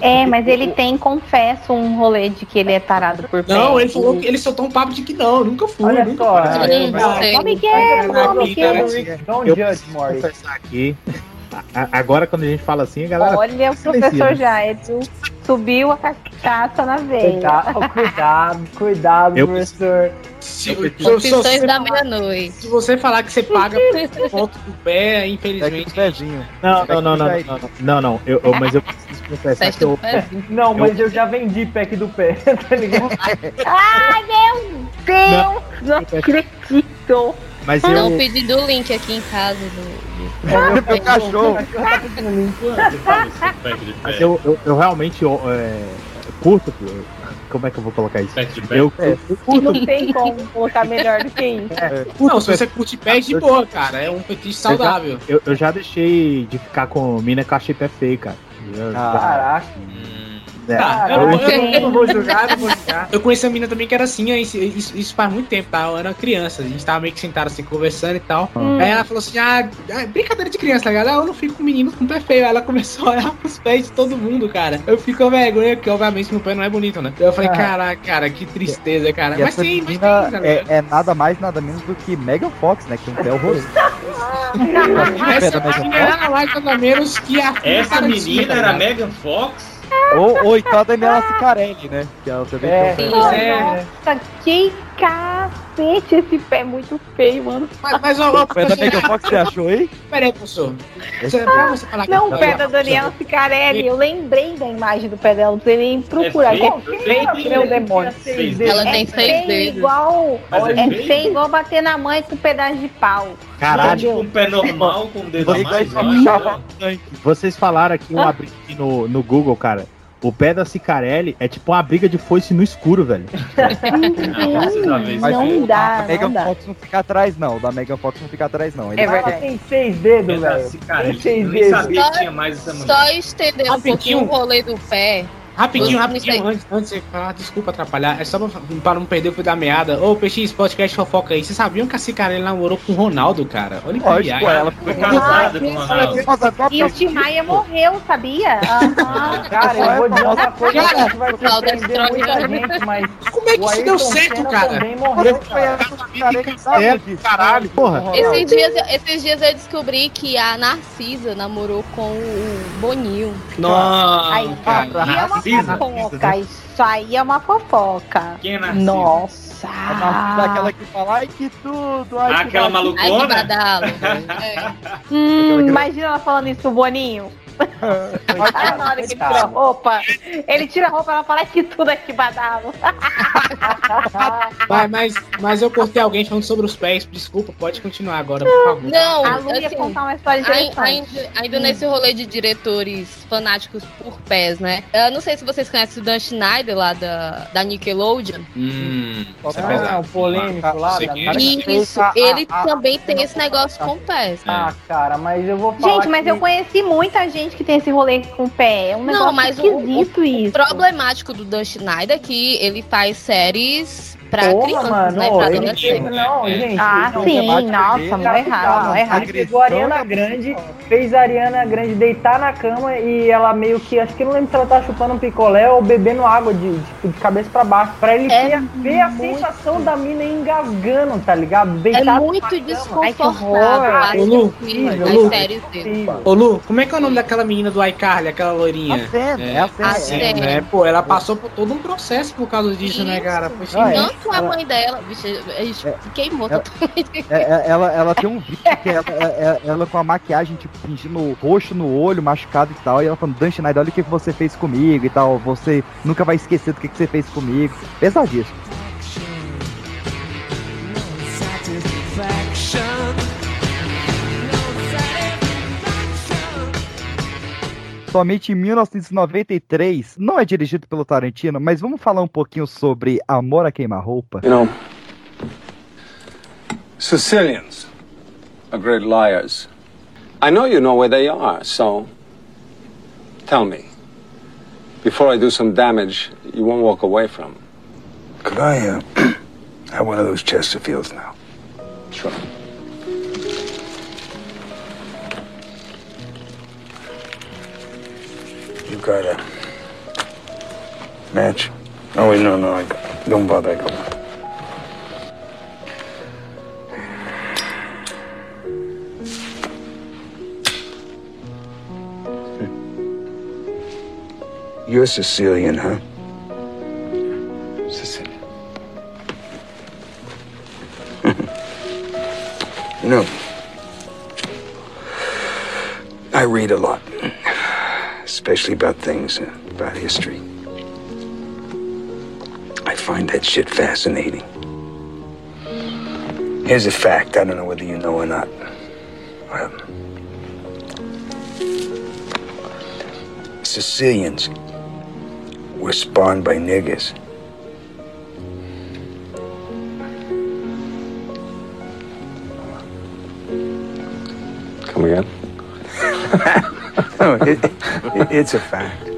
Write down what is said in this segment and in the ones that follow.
É, mas ele tem, confesso, um rolê de que ele é tarado por pé. Não, ele falou que ele soltou um papo de que não, eu nunca fui. Olha nunca só, fui. é, Não, Como que é, que é? Don't Eu judge, preciso Morty. confessar aqui. Agora, quando a gente fala assim, a galera. Olha o professor né? Jairo subiu a cachaça na veia. Cuidado, cuidado, cuidado, Eu- professor. Se, Confissões se- da meia-noite. se você falar que você paga por ponto do pé, infelizmente. Não, não, não, não, não, não, não, não. Eu, eu- mas eu que do eu, pezinho. Não, mas eu já vendi pack do pé, tá ligado? Ai, meu Deus! Não acredito! mas Estão eu, pedindo o link aqui em casa do. do- Meu cachorro. tá pack mas eu, eu, eu realmente é, curto. Como é que eu vou colocar isso? Pack de pé? Eu, eu, eu curto. Não tem como colocar melhor do que isso. Não, se você curte pé, de boa, cara. É um fetiche saudável. Eu, eu já deixei de ficar com mina que eu achei pé feio, cara. Eu, Ah. É, Tá, eu- eu, eu- eu não vou julgar, não vou julgar. Eu conheci uma menina também que era assim, isso, isso- faz muito tempo, tá? Eu era criança, a gente tava meio que sentado assim, conversando e tal. Hum. Aí ela falou assim: ah, ah, brincadeira de criança, tá ligado? Ah, eu não fico com meninos com pé feio. Aí ela começou a olhar pros pés de todo mundo, cara. Eu fico com vergonha, porque obviamente meu pé não é bonito, né? Eu falei, Ah. caraca, cara, que tristeza, cara. E Mas essa sim, mas tem, menina é, é nada mais, nada menos do que Megan Fox, né? Que um pé horroroso. Essa menina era mais nada menos que a Essa menina era? Megan Fox? Ou, ou então a Daniela Cicarelli, né? Que ela também É. tem um. É. Nossa, que cacete! Esse pé é muito feio, mano. Mas, mas ó, ó, O pé da Megan Fox você achou aí? peraí, professor. Você, pra você falar Não, o tá pé da Daniela Ficarelli. Eu lembrei da imagem do pé dela. Não sei nem procurar. É feio, É meu demônio. Ela tem É seis feio dedos. igual. É É feio? igual bater na mãe com um pedaço de pau. Caralho, Tipo um pé normal com o dedo mais. acho. vocês falaram aqui um abrir aqui no, no Google, cara. O pé da Cicarelli é tipo uma briga de foice no escuro, velho. Não, Mas Não dá, A não Megan dá. Fox não fica atrás, não. O da Megan Fox não fica atrás, não. Ele É verdade. tem seis dedos, velho. Tem seis dedos. sabia que tinha mais essa mulher. Só estender um pouquinho o rolê do pé. Rapidinho, rapidinho, antes, antes de você falar, desculpa atrapalhar, é só pra, pra não perder o fio da meada. Ô, PX, podcast fofoca aí. Vocês sabiam que a Cicarelli namorou com o Ronaldo, cara? Olha que Lógico, viagem. ela Foi casada com o Ronaldo. E o Tim Maia morreu, sabia? Aham. Cara, eu vou dizer uma coisa que acho que vai surpreender muita gente, mas Como é que isso deu certo, cara? também morreu, cara. É, caralho, porra. Esses dias, esses dias eu descobri que a Narcisa namorou com o Boninho. Nossa, Aí, cara. É uma Narcisa. fofoca. Isso aí é uma fofoca. Quem é Narcisa? Nossa. A Narcisa, aquela que fala, ai que tudo, ai que Aquela bacana." Ai, que malucona? badalo. É. Hum, imagina ela falando isso pro Boninho. Ah, na hora que ele tira a roupa, ele tira a roupa, ela fala "Ai, que tudo aqui badalo. Mas, mas, mas eu cortei alguém falando sobre os pés. Desculpa, pode continuar agora, por favor. Não, A Lu ia assim, contar uma história interessante. Ainda, ainda nesse rolê de diretores fanáticos por pés, né? Eu não sei se vocês conhecem o Dan Schneider lá da, da Nickelodeon. Hum, é Ah, pesado. o polêmico lá. Da- é. cara E isso, a- ele a- a- também tem esse negócio com pés. Ah, cara, mas eu vou falar Gente, mas que- eu conheci muita gente que tem esse rolê com o pé. É um Não, negócio mas o- esquisito O isso. problemático do Dan Schneider é que ele faz séries pra Porra, crianças, mano, né? Pra ele. Não, gente. Ah, não, sim, debate nossa, mó errado, mó Ele errado. pegou a Ariana Grande, fez a Ariana Grande deitar na cama e ela meio que, acho que não lembro se ela tava chupando um picolé ou bebendo água de, tipo, de cabeça pra baixo, pra ele É ter, ver a sensação da mina engasgando, tá ligado? É muito. Ai, que horror. desconfortável a Ô, Lu. Ô Lu, como é que é o nome daquela menina do iCarly, aquela loirinha? A cena, é a cena. A é. né? Pô, ela passou por todo um processo por causa disso, né, cara? Poxa, Ah, é. Tanto a Ela- mãe dela, bicho, a gente queimou Ela- totalmente. É, é, ela, ela tem um vídeo que ela, é- é- ela com a maquiagem, tipo, fingindo roxo no olho, machucado e tal. E ela falando, Dan Schneider, olha o que que você fez comigo e tal. Você nunca vai esquecer do que, que você fez comigo. Pesadíssimo. Somente em 1993, não é dirigido pelo Tarantino, mas vamos falar um pouquinho sobre Amor a Queima-Roupa. You know, Sicilians are great liars. I know you know where they are, so tell me. Before I do some damage, you won't walk away from. Could I uh, have one of those Chesterfields now? Sure. You got a Match? Oh, wait, no, no, I got, don't bother, I got one. Hmm. You're Sicilian, huh? Sicilian. You know, I read a lot, especially about things, uh, about history. I find that shit fascinating. Here's a fact, I don't know whether you know or not. Um, Sicilians were spawned by niggers. Come again? No, it, it- it's a fact.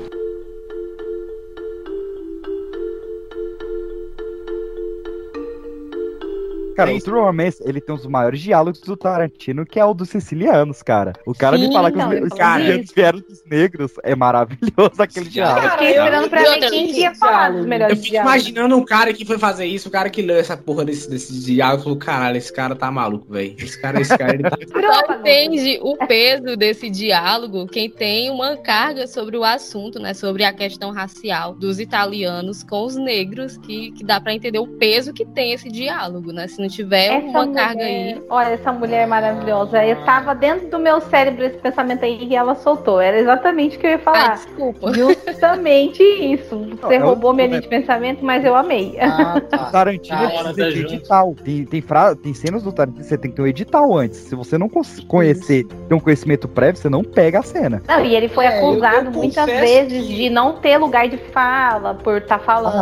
Cara, o True Romance, ele tem um dos maiores diálogos do Tarantino, que é o dos sicilianos, cara. O cara me Sim, fala que então, os, eu os isso. vieram dos negros. É maravilhoso aquele diálogo. Eu fiquei esperando pra ver quem que ia falar dos Eu melhores fico diálogos. imaginando um cara que foi fazer isso, o cara que leu essa porra desse, desse diálogo falou: caralho, esse cara tá maluco, velho. Esse cara, esse cara, ele tá. Só entende o peso desse diálogo quem tem uma carga sobre o assunto, né? Sobre a questão racial dos italianos com os negros, que, que dá pra entender o peso que tem esse diálogo, né? Se não tiver uma carga aí. Olha, essa mulher é maravilhosa. Eu tava dentro do meu cérebro esse pensamento aí e ela soltou. Era exatamente o que eu ia Ah, falar. desculpa. Justamente isso. Você é o- roubou minha linha de pensamento, mas eu amei. Ah, O tá. Tarantino Tá, precisa tá edital. Tem, tem, fra... tem cenas do Tarantino que você tem que ter um edital antes. Se você não conhecer, ter um conhecimento prévio, você não pega a cena. Não, e ele foi É, eu- acusado eu muitas confesso vezes que- de não ter lugar de fala por estar falando.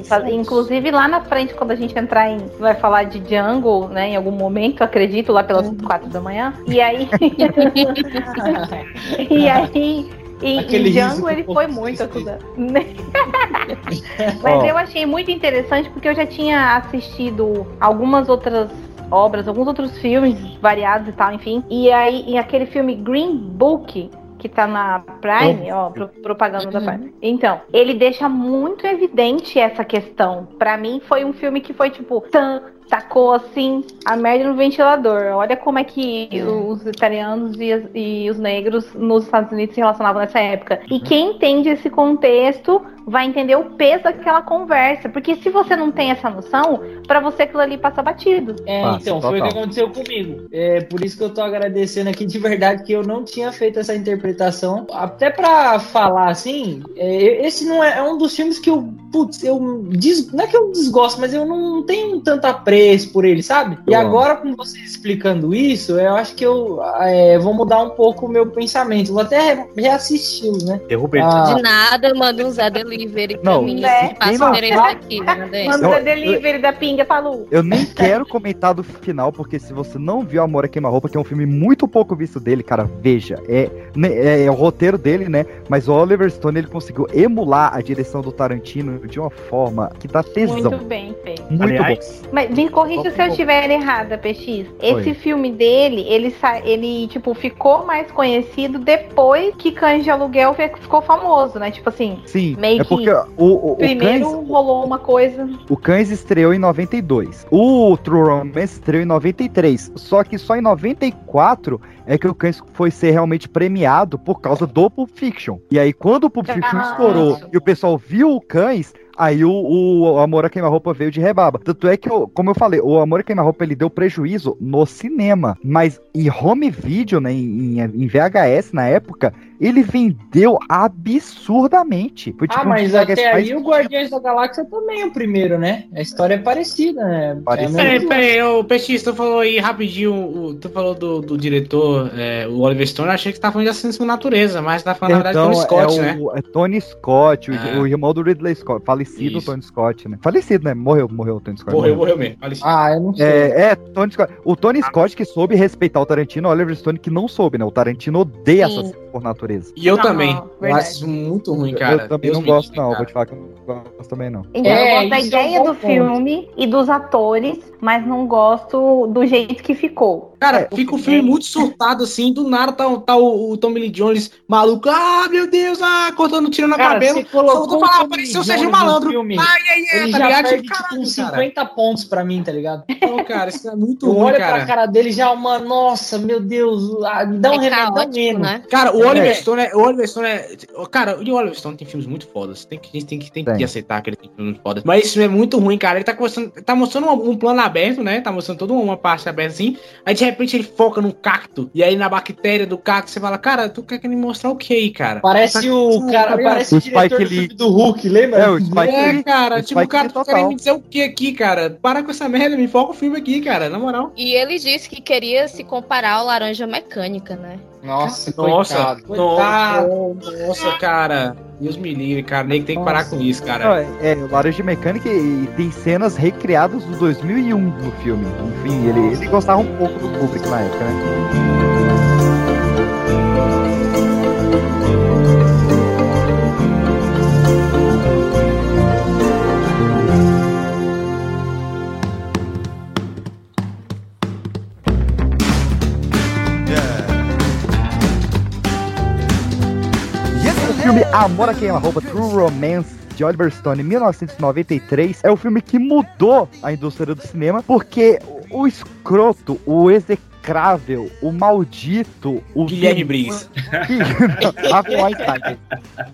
Ah, faz- Inclusive lá na frente, quando a gente entrar em. Vai falar de Jungle, né? Em algum momento, acredito, lá pelas Uhum. quatro da manhã. E aí. e aí. Em, Aquele riso Django ele foi muito acusado. Mas Ó. eu achei muito interessante porque eu já tinha assistido algumas outras obras, alguns outros filmes variados e tal, enfim. E aí, em aquele filme Green Book, que tá na Prime, ó, pro- propaganda da Prime. Então, ele deixa muito evidente essa questão. Pra mim, foi um filme que foi tipo, tan, tacou assim a merda no ventilador. Olha como é que os italianos e, e os negros nos Estados Unidos se relacionavam nessa época. E quem entende esse contexto vai entender o peso daquela conversa. Porque se você não tem essa noção, pra você aquilo ali passa batido. É, Passa, então, foi o que aconteceu comigo. É por isso que eu tô agradecendo aqui de verdade que eu não tinha feito essa interpretação. Até pra falar assim, é, esse não é, é um dos filmes que eu, putz, eu des- não é que eu desgosto, mas eu não tenho tanto apreço por ele, sabe? E Eu amo. agora com vocês explicando isso, eu acho que eu é, vou mudar um pouco o meu pensamento. Vou até re- reassisti-lo, né? Derrubei. Ah, De nada, manda um Zé Delivery pra Não, mim. né? não- diferença aqui, né? Manda Eu- o delivery da pinga pra Lu. Eu nem quero comentar do final, porque se você não viu Amor a Queima-Roupa, que é um filme muito pouco visto dele, cara, veja. É, né, é, é o roteiro dele, né? Mas o Oliver Stone, ele conseguiu emular a direção do Tarantino de uma forma que dá tesão. Muito bem, Fê. Muito, Aliás, Mas me corrija se eu estiver errada, PX. Esse Oi. filme dele, ele, ele, tipo, ficou mais conhecido depois que Cães de Aluguel ficou famoso, né? Tipo assim. Sim, meio é que porque o, o, o primeiro Cães, rolou uma coisa. o Cães estreou em 92. O True Romance estreou em 93. Só que só em 94 é que o Cães foi ser realmente premiado por causa do Pulp Fiction. E aí, quando o Pulp Fiction Ah, estourou isso. e o pessoal viu o Cães, aí o, o Amor a Queima-Roupa veio de rebaba. Tanto é que, como eu falei, o Amor a Queima-Roupa ele deu prejuízo no cinema. Mas em home video, né, em, em VHS na época, ele vendeu absurdamente. Foi, ah, um mas VHS até aí o Guardiões da Galáxia também é o primeiro, né? A história é parecida, né? Parecida. É Peraí, peraí, ô PX, tu falou aí rapidinho, o- tu falou do, do diretor, é, o Oliver Stone, eu achei que você tá falando de Assassino Natureza, mas tá falando na verdade Perdão, Tony Scott, é né? o, é Tony Scott, o, É. o irmão do Ridley Scott, falecido Isso. Tony Scott, né? Falecido, né? Morreu, morreu o Tony Scott. Morreu, morreu mesmo. Olha isso. Ah, eu não sei. É, é, Tony Scott. O Tony Scott que soube respeitar o Tarantino, o Oliver Stone que não soube, né? O Tarantino odeia Sim. essas por natureza. E eu Não, também. Eu verdade. acho muito ruim, cara. eu também Deus não gosto, não. cara. Vou te falar que eu não gosto também, não. Então, É, eu gosto da isso é um ideia do ponto. filme e dos atores, mas não gosto do jeito que ficou. Cara, É, fica o filme muito surtado assim, do nada tá, tá o, o Tommy Lee Jones maluco, ah, meu Deus, ah, cortando tiro na Cara, cabelo. você colocou Faltou o falar, apareceu o Sérgio Malandro. filme. Ai, ai, ai, Ele tá já ligado? perde Tipo, tipo, caralho, uns cara. 50 pontos pra mim, tá ligado? Não, cara, isso é muito Eu ruim, olho cara. pra cara dele já, uma, nossa, meu Deus, ah, me dá um é mesmo. né? Cara, o Oliver É. Stone é. O Oliver Stone é. Cara, o Oliver Stone tem filmes muito fodas. Tem que, a gente tem que, tem que Tem. aceitar que ele tem filmes muito fodas. Mas isso é muito ruim, cara. Ele tá mostrando, tá mostrando um, um plano aberto, né? Tá mostrando toda uma parte aberta assim. Aí de repente ele foca num cacto. E aí na bactéria do cacto você fala, cara, tu quer que ele mostrar o que aí, cara? Parece o cara, Tá parece o, O diretor Spike do Lee. filme do Hulk, lembra? É, o Spike É, cara, o tipo, o Spike cara Lee tá querendo me dizer o que aqui, cara? Para com essa merda, me foca o filme aqui, cara, na moral. E ele disse que queria se comparar ao Laranja Mecânica, né? Nossa, Nossa, coitado, coitado. nossa, nossa, cara. Deus me livre, cara. Nem que tem que parar com isso, cara. É, é, o Laranja Mecânica tem cenas recriadas do 2001 no filme. Enfim, ele, ele gostava um pouco do público na época, né? Filme Amor a Queima-Roupa, True Romance, de Oliver Stone, em 1993, é o filme que mudou a indústria do cinema, porque o, escroto, o execrável, o maldito, o Guilherme Briggs. Harvey Weinstein,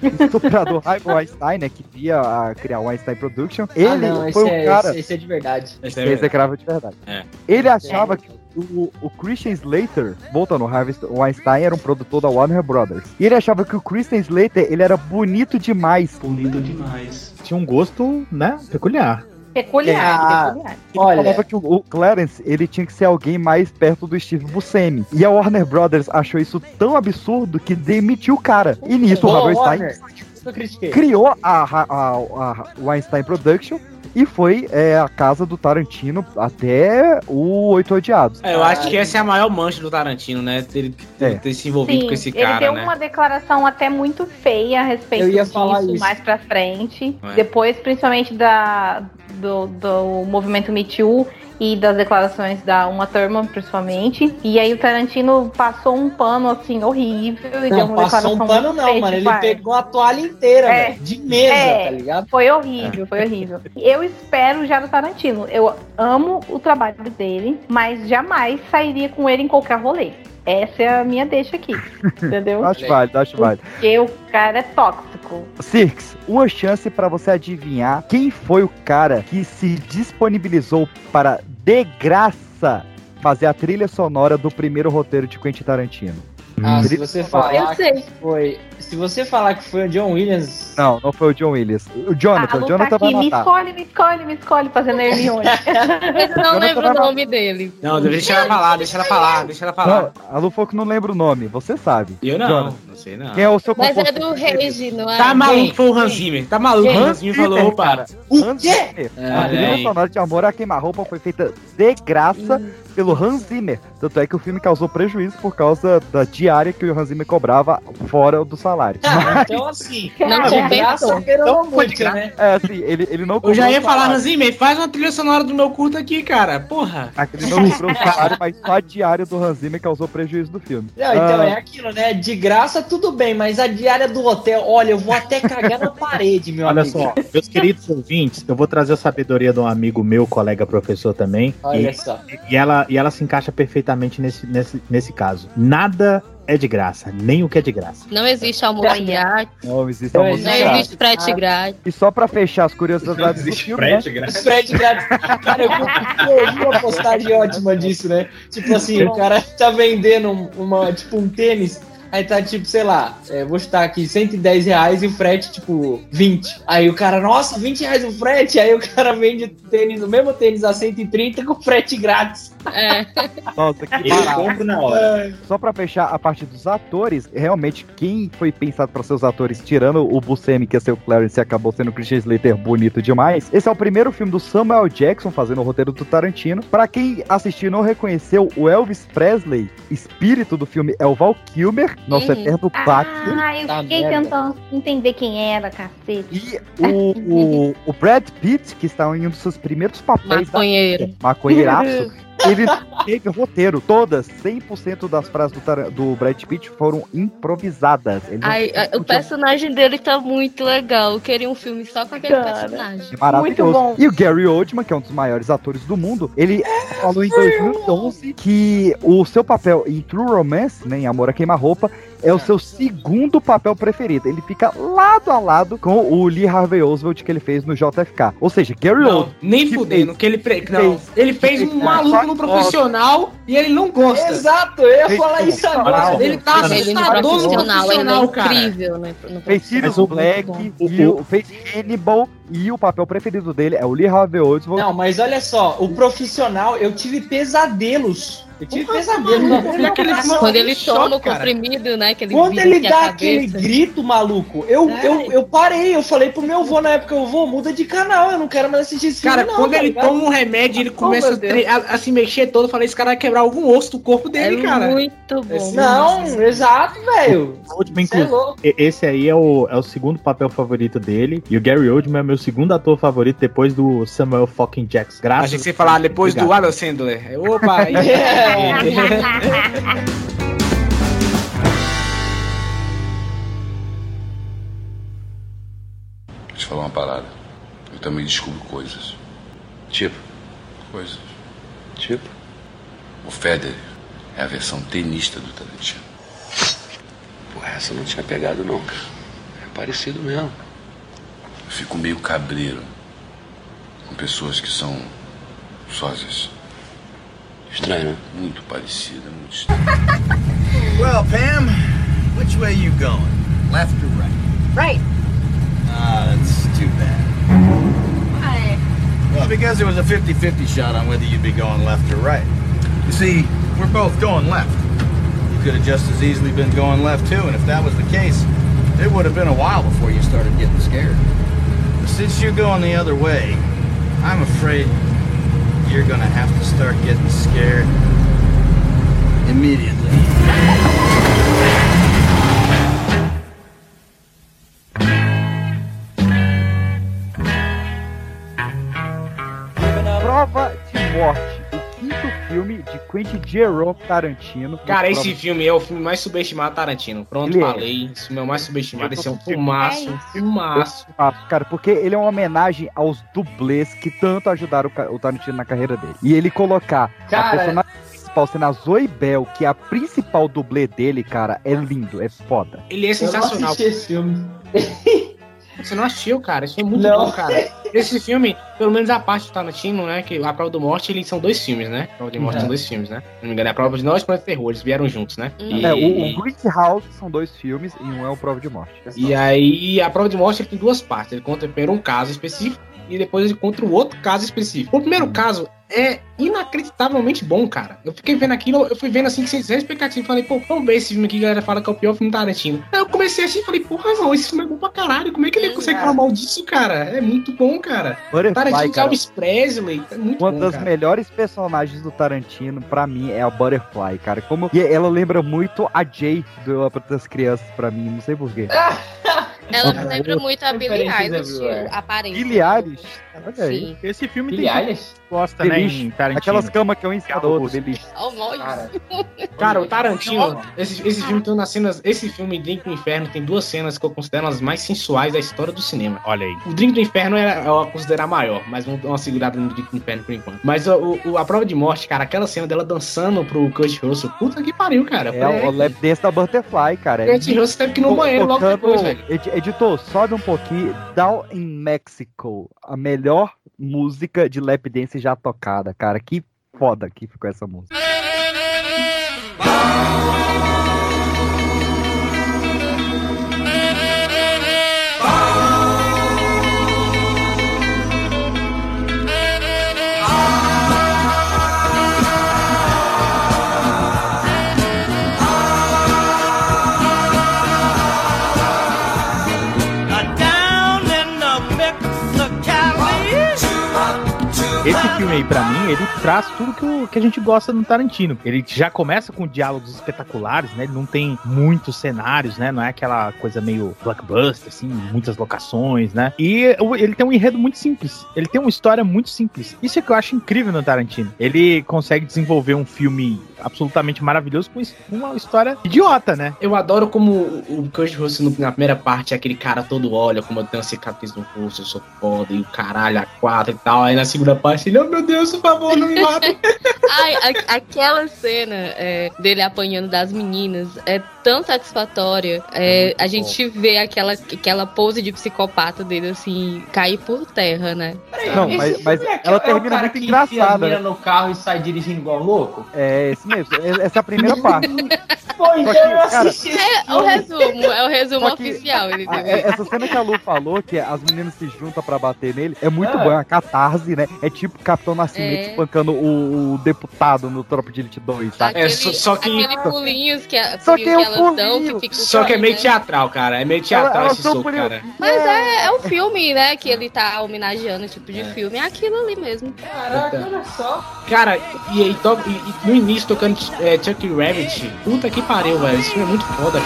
o estuprador Harvey Weinstein, né, que via a criar o Weinstein Production, ele ah, não, esse, foi o é, cara... esse, esse é de verdade. Esse É é de verdade. É. Ele achava que o, o Christian Slater, voltando, o Harvey Weinstein era um produtor da Warner Brothers. E ele achava que o Christian Slater, ele era bonito demais. Bonito demais. Tinha um gosto, né, peculiar. Peculiar, Ah, peculiar. Ele Olha. falava que o, o Clarence, ele tinha que ser alguém mais perto do Steve Buscemi. E a Warner Brothers achou isso tão absurdo que demitiu o cara. E nisso o Boa, Harvey Weinstein criou a, a, a, a Weinstein Production e foi é, a casa do Tarantino até o Oito Odiados. É, eu acho que essa é a maior mancha do Tarantino, né? Ele ter, É. ter se envolvido Sim, com esse ele cara, deu né? uma declaração até muito feia a respeito Eu ia disso falar isso. mais pra frente. É. Depois, principalmente da, do, do movimento Me Too e das declarações da Uma Thurman, principalmente. E aí o Tarantino passou um pano, assim, horrível. E deu Não, uma passou declaração um pano não, mano. Ele pegou a toalha inteira, É. velho. De mesa, É. tá ligado? Foi horrível, foi horrível. Eu espero já do Tarantino. Eu amo o trabalho dele, mas jamais sairia com ele em qualquer rolê. Essa é a minha deixa aqui. Entendeu? Acho válido, acho válido. Porque o cara é tóxico. Sirks, uma chance pra você adivinhar quem foi o cara que se disponibilizou para, de graça, fazer a trilha sonora do primeiro roteiro de Quentin Tarantino. Ah, se Ele- você Eu falar sei. que foi. Se você falar que foi o John Williams. Não, não foi o John Williams. O Jonathan, ah, o Jonathan tá vai aqui, me matar. escolhe, me escolhe, me escolhe, fazendo Hermione. Mas eu não lembro vai o nome dele. Não, deixa ela falar, deixa ela falar, deixa ela falar. Não, a Lu falou que não lembra o nome, você sabe. Eu não, Jonathan, não sei não. Quem é o seu Mas é do? Rage, não é? Tá maluco, foi o Hans Zimmer. Tá maluco, o Hans Zimmer falou, opa. cara. Hans Zimmer. É, a trilha aí. sonora de Amor a Queima-Roupa foi feita de graça pelo Hans Zimmer. Tanto é que o filme causou prejuízo por causa da diária que o Hans Zimmer cobrava fora do salário. Ah, então assim. Não compensou. graça, Então foi de graça. né? É, assim, ele, ele não Eu já ia falar. Hans Zimmer, faz uma trilha sonora do meu curto aqui, cara. Porra. Ele não cobrou o salário, mas só a diária do Hans Zimmer causou prejuízo do filme. Não, então Ah, é aquilo, né? De graça tudo bem, mas a diária do hotel, olha, eu vou até cagar na parede, meu Olha amigo. só, meus queridos ouvintes, eu vou trazer a sabedoria de um amigo meu, colega professor também. Olha e, só. e ela, e ela se encaixa perfeitamente nesse, nesse, nesse caso. Nada é de graça, nem o que é de graça. Não existe almoço grátis, Não existe Não almoço não existe. grátis. frete grátis. E só pra fechar as curiosidades do Existe filme, né? frete grátis. Os frete grátis. Cara, eu, vi- eu vi uma postagem ótima disso, né? Tipo assim, o cara tá vendendo um- uma, tipo, um tênis. Aí tá tipo, sei lá, é, vou chutar aqui 110 reais e o frete, tipo, 20. Aí o cara, nossa, 20 reais o frete. Aí o cara vende tênis, o mesmo tênis a 130 com frete grátis. É. Nossa, que na hora. Só pra fechar a parte dos atores, realmente quem foi pensado pra ser os atores, tirando o Buscemi, que ia ser o Clarence, e acabou sendo o Christian Slater bonito demais. Esse é o primeiro filme do Samuel Jackson fazendo o roteiro do Tarantino. Pra quem assistiu e não reconheceu, o Elvis Presley, espírito do filme, é o Val Kilmer. Nosso Uhum. eterno Batman. Ah, eu Tá fiquei merda. tentando entender quem era, cacete. E o, o, o Brad Pitt, que está em um dos seus primeiros papéis da Maconheiro. maconheiraço, ele teve roteiro. Todas, 100% das frases do, Tar- do Brad Pitt foram improvisadas. Ai, ai, o personagem dele tá muito legal. Eu queria um filme só com aquele Cara. personagem. É maravilhoso. Muito bom. E o Gary Oldman, que é um dos maiores atores do mundo, ele falou em 2011 que o seu papel em True Romance, né, em Amor a Queima-Roupa, é o seu segundo papel preferido. Ele fica lado a lado com o Lee Harvey Oswald que ele fez no JFK. Ou seja, Gary Não, Oldman. nem Que fudendo. fez? Que ele, pre- Que não, fez? ele fez um maluco no profissional e ele não gosta. Exato, eu ia falar isso agora. Ele tá no assustador no profissional, ele é incrível, né? No Fez. Sirius Black e o, fez Hannibal e o papel preferido dele é o Lee Harvey Oswald. Não, mas olha só, o profissional, eu tive pesadelos. Eu tive Porra, é aquele programação. Quando ele choque, toma o comprimido, né? Que ele Quando ele a dá aquele grito, maluco, eu, É. eu, eu parei, eu falei pro meu avô na época, eu vou, muda de canal, eu não quero mais assistir esse Cara, filme, não, quando tá ele ligado? toma um remédio, ele começa meu a, a- a se mexer todo. Eu falei, esse cara vai quebrar algum osso do corpo É dele, cara. muito bom. Não, exato, velho. Oldman, Você é esse aí é o, é o segundo papel favorito dele. E o Gary Oldman é meu segundo ator favorito depois do Samuel fucking Jackson. Graças você ia falar depois do. Adam Sandler. Opa, aí. Deixa eu falar uma parada. Eu também descubro coisas. Tipo? Coisas. Tipo? O Feder é a versão tenista do Tarantino. Porra, essa eu não tinha pegado não, cara. É parecido mesmo. Eu fico meio cabreiro com pessoas que são sósias. Estranho, né? Muito parecida, muito estranho. Well, Pam, which way you going? Left or right? Right. Ah, that's too bad. Why? Well, because it was a 50-50 shot on whether you'd be going left or right. You see, we're both going left. You could have just as easily been going left too, and if that was the case, it would have been a while before you started getting scared. But since you're going the other way, I'm afraid you're gonna have to start getting scared immediately. Prova de Morte, quinto filme de Quentin Jerome Tarantino. Cara, esse filme é o filme mais subestimado Tarantino. Pronto, Ele é. falei. Esse filme é o mais subestimado. Esse é um fumaço, É Cara, porque ele é uma homenagem aos dublês que tanto ajudaram o Tarantino na carreira dele. E ele colocar a Cara, personagem principal sendo a Zoe Bell, que é a principal dublê dele, cara, é lindo, é foda. Ele é eu não sensacional. assisti esse filme. Você não assistiu, cara. Isso é muito Não. bom, cara. Esse filme, pelo menos a parte do Tarantino, né? Que a Prova do Morte, eles são dois filmes, né? A Prova de Morte É. são dois filmes, né? Se não me engano, é a Prova de Nós e Planeta Terror. Eles vieram juntos, né? E, É, o, o Greenhouse são dois filmes e um é o Prova de Morte. e aí, a Prova de Morte ele tem duas partes. Ele conta primeiro um caso específico e depois ele conta o outro caso específico. O primeiro caso é inacreditavelmente bom, cara. Eu fiquei vendo aquilo, eu fui vendo assim, sem sem expectativa. Falei, pô, vamos ver esse filme aqui, a galera fala que é o pior filme do Tarantino. Aí eu comecei a assistir e falei, porra, não, esse filme é bom pra caralho. Como é que ele consegue falar mal disso, cara? É muito bom, cara. Butterfly, Tarantino, cara, Elvis Presley, é muito uma bom, das cara. melhores personagens do Tarantino, pra mim, é a Butterfly, cara. Como e ela lembra muito a Jay do Eu Pra das Crianças, pra mim, não sei porquê. Ela me lembra muito a Billie Eilish, everywhere. a aparência. Billie Eilish, olha aí. Sim. Esse filme Billie tem Eilish? gosta, né, Beliche. em Tarantino. Aquelas camas que é um em cima do outro. Oh. Cara, Cara, o Tarantino, esse, esse filme tem umas cenas. Esse filme, Drink do Inferno, tem duas cenas que eu considero as mais sensuais da história do cinema. Olha aí. O Drink do Inferno é eu considerar maior, mas vamos dar uma segurada no Drink do Inferno por enquanto. Mas o, o- a prova de morte, cara, aquela cena dela dançando pro Kurt Russell, puta que pariu, cara. É o lap dance da Butterfly, cara. É Kurt Russell teve que ir no To- banheiro logo depois, velho. Ed- Editor, sobe um pouquinho. Down in Mexico. A melhor música de lap dance já tocada, cara. Que foda que ficou essa música. Esse filme aí, pra mim, ele traz tudo que, o, que a gente gosta no Tarantino. Ele já começa com diálogos espetaculares, né? Ele não tem muitos cenários, né? Não é aquela coisa meio blockbuster, assim, muitas locações, né? E ele tem um enredo muito simples. Ele tem uma história muito simples. Isso é que eu acho incrível no Tarantino. Ele consegue desenvolver um filme absolutamente maravilhoso com uma história idiota, né? Eu adoro como o Kurt Russell na primeira parte é aquele cara todo olha, como eu tenho cicatriz no rosto, eu sou foda, e o caralho, a quatro e tal. Aí na segunda parte ele, oh meu Deus, por favor, não me mata. Ai, a- aquela cena é, dele apanhando das meninas é tão satisfatória. É, a gente vê aquela, aquela pose de psicopata dele, assim, cair por terra, né? Não, mas, mas é ela é o termina cara muito a engraçada. mina Né? no carro e sai dirigindo igual louco? É esse mesmo. é- Essa é a primeira parte. Então que, eu cara, assisti esse É o resumo, é o resumo que- oficial. Ele é- Essa cena que a Lu falou, que as meninas se juntam pra bater nele, é muito Ah. bom, é uma catarse, né? É tipo Capitão Nascimento É. espancando o, o deputado no Tropa de Elite 2, tá? É, só- só que- Aquele pulinhos que, a, Só pulinho que que, é um elas dão, que pulinho. fica Só que é meio né? teatral, cara. É meio teatral Ela- ela esse soco, podia- cara. Mas é, é o filme, né, que ele tá homenageando esse tipo de filme. É aquilo ali mesmo. Caraca, olha só. Cara, e e- e no início tocando é, Chuck Rabbit, puta que pariu, velho. Esse filme é muito foda.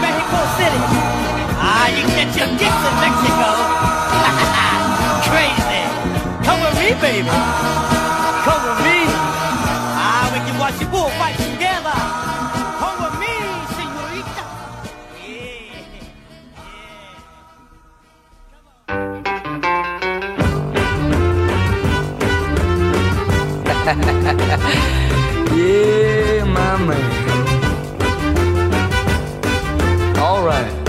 Mexico City. Ah, you get your kicks in Mexico. Crazy. Come baby. Come with me. Ah, we can watch the bullfight together. Come with me, señorita. Yeah. Yeah. yeah, my man. All right.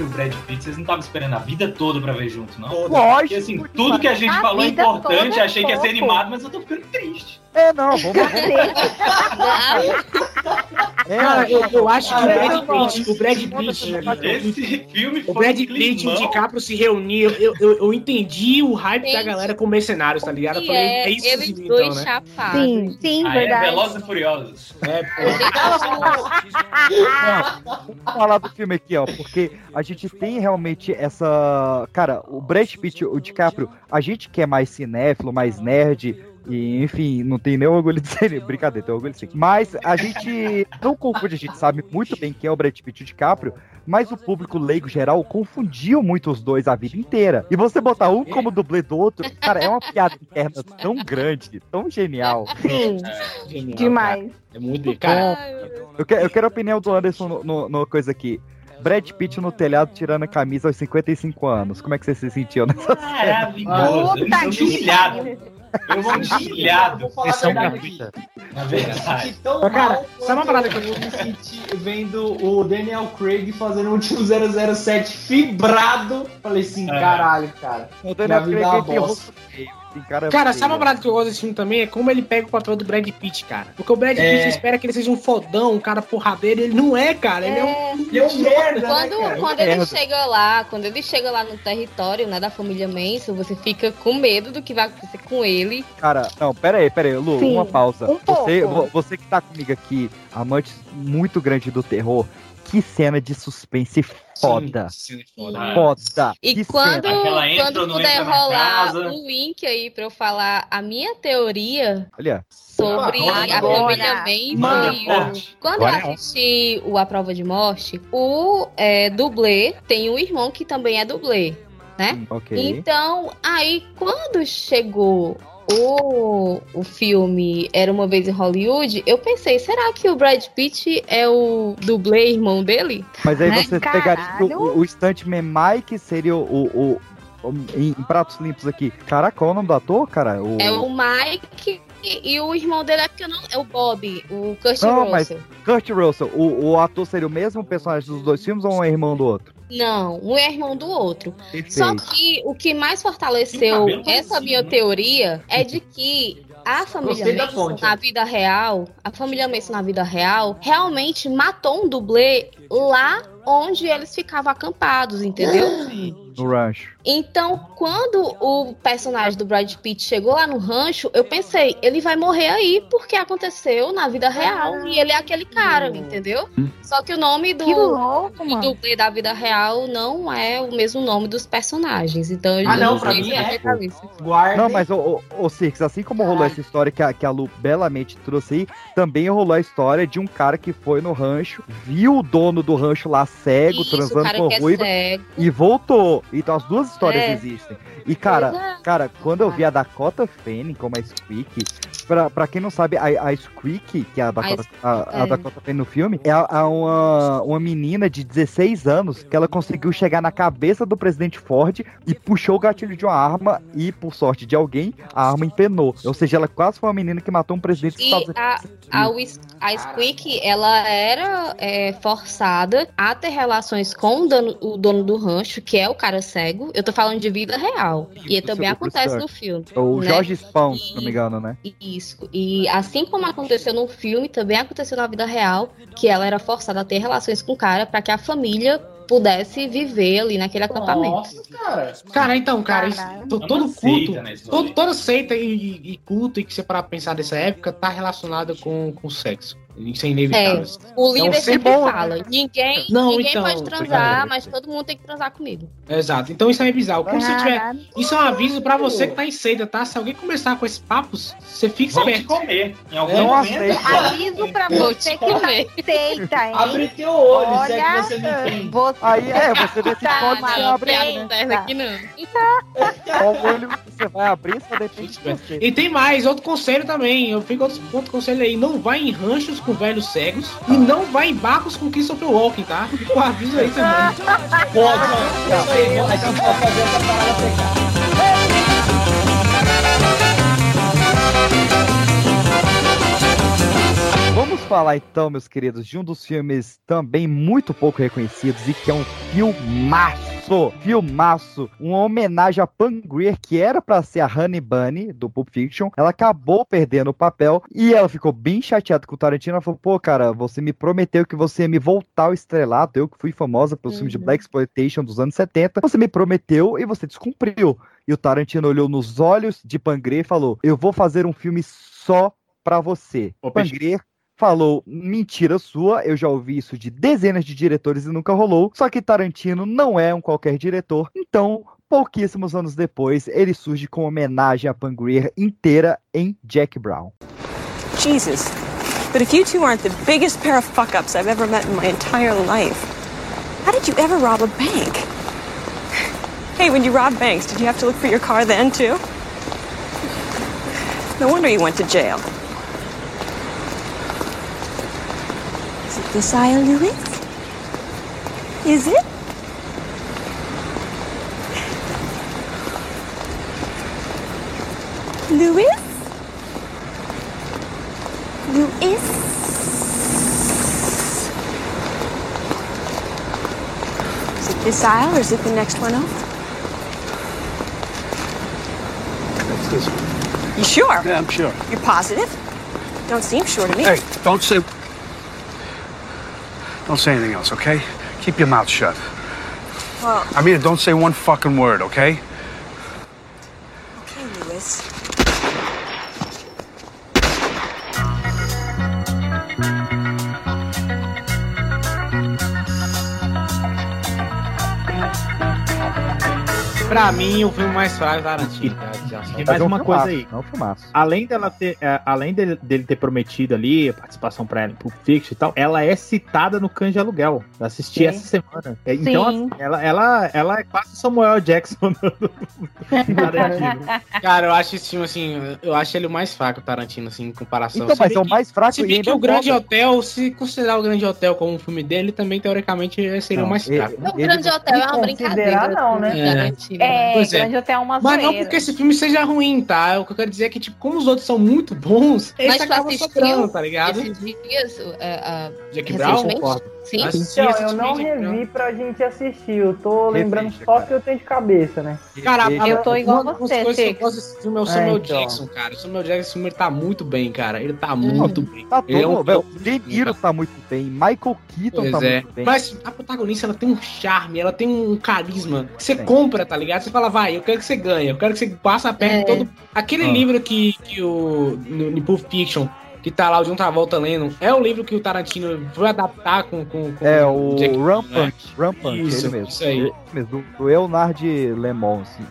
E o Brad Pitt, vocês não estavam esperando a vida toda pra ver junto, não? Lógico. Porque assim, tudo que a gente A falou é importante, toda, achei que ia ser animado, mas eu tô ficando triste. É, não, vamos. É, Cara, eu, eu acho que o Brad Pitt, o Brad Pitt, Esse filme o Brad Pitt e o. DiCaprio se reuniram. Eu, eu, eu entendi o hype da Gente, galera com mercenários, tá ligado? Eu falei, é, é isso eles então, dois né? chapados. Sim, sim, Ah, é verdade. Velozes e Furiosos. É, pô. Vamos falar do filme aqui, ó, porque a gente tem realmente essa. Cara, o Brad Pitt, o DiCaprio, a gente que é mais cinéfilo, mais nerd. E, enfim, não tem nem orgulho de ser. Brincadeira, tem orgulho sim. Mas a gente não confunde, a gente sabe muito bem quem é o Brad Pitt e o DiCaprio, mas o público leigo geral confundiu muito os dois a vida inteira. E você botar um como dublê do outro, cara, é uma piada interna tão grande, tão genial. Sim, Genial, demais. cara. É muito. Cara, Eu quero, eu quero a opinião do Anderson no, no- no coisa aqui. Brad Pitt no telhado tirando a camisa aos 55 anos. Como é que você se sentiu nessa Maravilhoso. Eu me Puta que humilhado. Eu me senti humilhado. Vou falar a Sessão verdade gratuita. aqui. Na Eu verdade. senti tão Mas, cara, mal sabe uma parada que eu me senti vendo o Daniel Craig fazendo o último 007 fibrado. Falei assim, É. caralho, cara. O Daniel Minha vida Craig é uma aqui, bosta. rosto feio. Cara, Cara, sabe uma parada que eu gosto desse filme também? É como ele pega o papel do Brad Pitt, cara. Porque o Brad É. Pitt espera que ele seja um fodão, um cara porradeiro. Ele não é, cara. Ele é um. Ele é um merda, Quando, né, cara? quando ele Merda. chega lá, quando ele chega lá no território, né, da família Manson, você fica com medo do que vai acontecer com ele. Cara, não, pera aí, pera aí, Lu, Sim, uma pausa. um você, pouco. vo- você que tá comigo aqui, amante muito grande do terror, que cena de suspense foda. Sim, foda. Foda. E que quando, entra quando puder rolar casa. um link aí pra eu falar a minha teoria Olha, sobre Agora. a família e o... forte. Quando Agora eu é. assisti o A Prova de Morte, o é, dublê tem um irmão que também é dublê, né? hum, ok. Então, aí quando chegou o, o filme Era Uma Vez em Hollywood, eu pensei, será que o Brad Pitt é o dublê irmão dele? Mas aí né? você Caralho. pegaria o, o Stuntman Mike, seria o. o, o- o- em, pratos limpos aqui. Caraca, qual é o nome do ator, cara? O... É o Mike e, e o irmão dele é, que não, é o Bob, o Kurt Não, mas- Russell. Kurt Russell. O, o ator seria o mesmo personagem dos dois filmes ou um é irmão do outro? Não, um é irmão do outro. Perfeito. Só que o que mais fortaleceu essa parecido, minha né? teoria é de que a família fonte. na vida real, a família Manson na vida real, realmente matou um dublê lá onde eles ficavam acampados, entendeu? No rancho. Então, quando o personagem do Brad Pitt chegou lá no rancho, eu pensei, ele vai morrer aí porque aconteceu na vida real e ele é aquele cara, entendeu? Só que o nome do, Que louco, do dublê da vida real não é o mesmo nome dos personagens. Então, Ah, não, não pra mim é, isso. Guarda. Não, mas, ô, ô, ô Cirques, assim como rolou essa história que a, que a Lu belamente trouxe aí, também rolou a história de um cara que foi no rancho, viu o dono do rancho lá cego, Isso, o transando com que a é e voltou. Então as duas histórias É. existem. E, cara, é. cara, quando eu vi a Dakota Fanning como a Squeak, pra, pra quem não sabe, a, a Squeak, que é a Dakota, a, a é. Dakota Fanning no filme, é, a- a uma, uma menina de 16 anos que ela conseguiu chegar na cabeça do presidente Ford e puxou o gatilho de uma arma e, por sorte de alguém, a arma empenou. Ou seja, ela quase foi uma menina que matou um presidente dos Estados Unidos. a, a, a Squeak, ela era é, forçada a ter relações com o dono, o dono do rancho, que é o cara cego. Eu tô falando de vida real. E também o acontece no filme. O né? Jorge Spawn, se não me engano, né? Isso. E assim como aconteceu no filme, também aconteceu na vida real, que ela era forçada a ter relações com o cara para que a família pudesse viver ali naquele acampamento. Nossa, cara. Cara, então, cara, isso- É todo culto, né, todo, toda seita e, e- culto e que você parar pra pensar dessa época tá relacionada com, com sexo. Isso é inevitável. O É um líder sempre símbolo, fala: ninguém, Não, ninguém então, pode obrigado. transar, mas todo mundo tem que transar comigo. Exato. Então isso é bizarro. Como se tiver. Isso é um aviso pra você que tá em seita, tá? Se alguém começar com esses papos, você fica Vão esperto. comer. Em algum Não momento. aceito. Aviso pra você que tá comer. aceita, hein? Abre teu olho, se é Olha, que você me entende. você Aí é, você decide tá quando você abre, né? aqui não. Qual olho você vai abrir, só depende de você. E tem mais, outro conselho também. Eu fico outro, outro conselho aí. Não vai em ranchos com velhos cegos e não vai em barcos com Christopher Walken, tá? Fica o aviso aí também. Pode, a gente vai fazer essa parada pegar. Vamos falar então, meus queridos, de um dos filmes também muito pouco reconhecidos e que é um filmaço. Filmaço, uma homenagem a Pam Grier, que era pra ser a Honey Bunny do Pulp Fiction. Ela acabou perdendo o papel e ela ficou bem chateada com o Tarantino. Ela falou: pô, cara, você me prometeu que você ia me voltar ao estrelato. Eu que fui famosa pelos filmes de Uhum. Black Exploitation dos anos 70. Você me prometeu e você descumpriu. E o Tarantino olhou nos olhos de Pam Grier e falou: eu vou fazer um filme só pra você. Grier falou mentira sua, eu já ouvi isso de dezenas de diretores e nunca rolou. Só que Tarantino não é um qualquer diretor, então pouquíssimos anos depois ele surge com homenagem a Pam Grier inteira em Jack Brown. Jesus. But if you two aren't the biggest pair of fuck ups I've ever met in my entire life, how did you ever rob a bank? Hey, when you banks, did you have to look for your car then, too? No wonder you went to jail. This aisle, Louis? Is it? Louis? Louis? Is it this aisle or is it the next one over? That's this one. You sure? Yeah, I'm sure. You're positive? Don't seem sure to me. Hey, don't say. Don't say anything else, okay? Keep your mouth shut. Well, I mean, don't say one fucking word, okay? okay, Pra mim, o filme mais fraco é Tarantino. E Mas mais é um uma coisa aí. É um filmaço. Além dela ter, é, além dele, dele ter prometido ali a participação pra ela em Pulp Fiction e tal, ela é citada no Cães de Aluguel. Eu assisti Sim. essa semana. É, Então, Sim. assim, ela, ela, ela é quase Samuel Jackson do, Tarantino. Cara, eu acho esse filme assim, eu acho ele o mais fraco, o Tarantino, assim, em comparação. Então, Se mas é o que- mais fraco Se bem que é o Grande. Hotel, se considerar o Grande Hotel como um filme dele, também teoricamente seria Não, o mais ele- fraco. O Grande Hotel é uma brincadeira. não, né? assim, É. É, Pois é. Grande é uma Mas não porque esse filme seja ruim, tá? O que eu quero dizer é que, tipo, como os outros são muito bons, esse Mas acaba sobrando, tá ligado? Esses dias, é, a- Jack Brown? recentemente? Sim. Assisti Então, eu não revi pra gente assistir. Eu tô lembrando só cara. que eu tenho de cabeça, né? Cara, Eu tô igual uma você, coisas que eu gosto desse filme é o É, Samuel então. Jackson, cara. O Samuel Jackson, esse filme, ele tá muito bem, cara. Ele tá muito bem. Tá Ele é todo, um- velho, o De Niro tá muito bem, Michael Keaton Pois tá é. muito bem. Mas a protagonista, ela tem um charme, ela tem um carisma. Você Tem. compra, tá ligado? Você fala, vai, eu quero que você ganhe, eu quero que você passe a perna É. todo. Aquele Ah. livro que, que o. No, no Pulp Fiction, que tá lá o John Travolta lendo, é o livro que o Tarantino foi adaptar com. com, com É o Jack- Rampant, Rampant, Isso, ele mesmo. isso aí. Ele mesmo, do, Leonard Lemon. assim.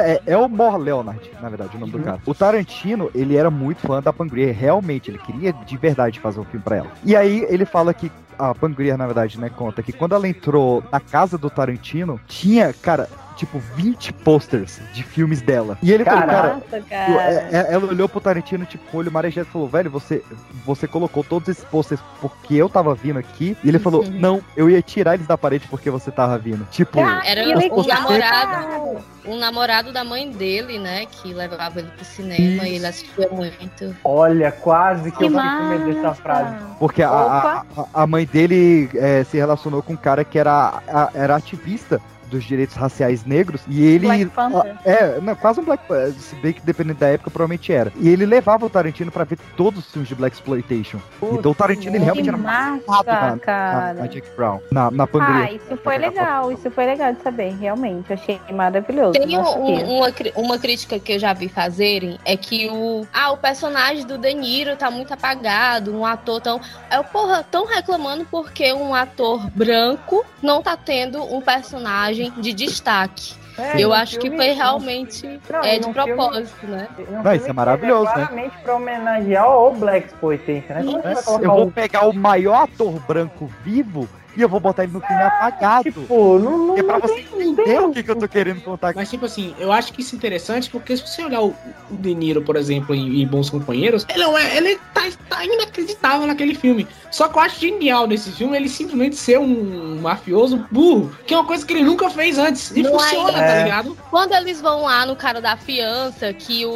É, é o Mor Leonard, na verdade, o nome Uhum. do cara. O Tarantino, ele era muito fã da Pangria, realmente, ele queria de verdade fazer um filme pra ela. E aí ele fala que a Pangria, na verdade, né, conta que quando ela entrou na casa do Tarantino, tinha, cara, tipo 20 posters de filmes dela. E ele falou, cara, cara. é- é- ela olhou pro Tarantino, tipo, com o olho marejado e falou, velho, você, você colocou todos esses posters porque eu tava vindo aqui. E ele falou, não, eu ia tirar eles da parede porque você tava vindo. Tipo, Era um namorado, um namorado da mãe dele, né? Que levava ele pro cinema e ele assistia muito. Olha, quase que, Que eu fiquei com medo dessa frase. porque a, a, a- a mãe dele é, se relacionou com um cara que era, a- era ativista dos direitos raciais negros e ele Black Panther. a- é não, quase um Black Panther, se bem que dependendo da época provavelmente era e ele levava o Tarantino pra ver todos os filmes de Black Exploitation então o Tarantino ele realmente era massa, na, na, cara. na Jack Brown na, na Pangria Ah, isso foi legal, isso foi legal de saber, realmente. Achei maravilhoso. Tem um- um- uma, uma crítica que eu já vi fazerem é que o. Ah, o personagem do De Niro tá muito apagado, um ator tão. É, porra, tão reclamando porque um ator branco não tá tendo um personagem de destaque. É, eu acho que filme- foi realmente Não, é de filme- propósito, né? Um Não, filme isso é que maravilhoso, né? Claramente pra homenagear o Black Exploitation, né? Como é vai Eu vou um- pegar o maior ator branco vivo e eu vou botar ele no filme apagado. Tipo, não, não, é pra não você tem- entender o que, que eu tô querendo contar aqui. Mas, tipo assim, eu acho que isso é interessante porque se você olhar o, o De Niro, por exemplo, em, em Bons Companheiros, ele, não é, ele tá, tá inacreditável naquele filme. Só que eu acho genial nesse filme ele simplesmente ser um mafioso burro, que é uma coisa que ele nunca fez antes. E Não funciona, é. tá ligado? Quando eles vão lá no cara da fiança, que o,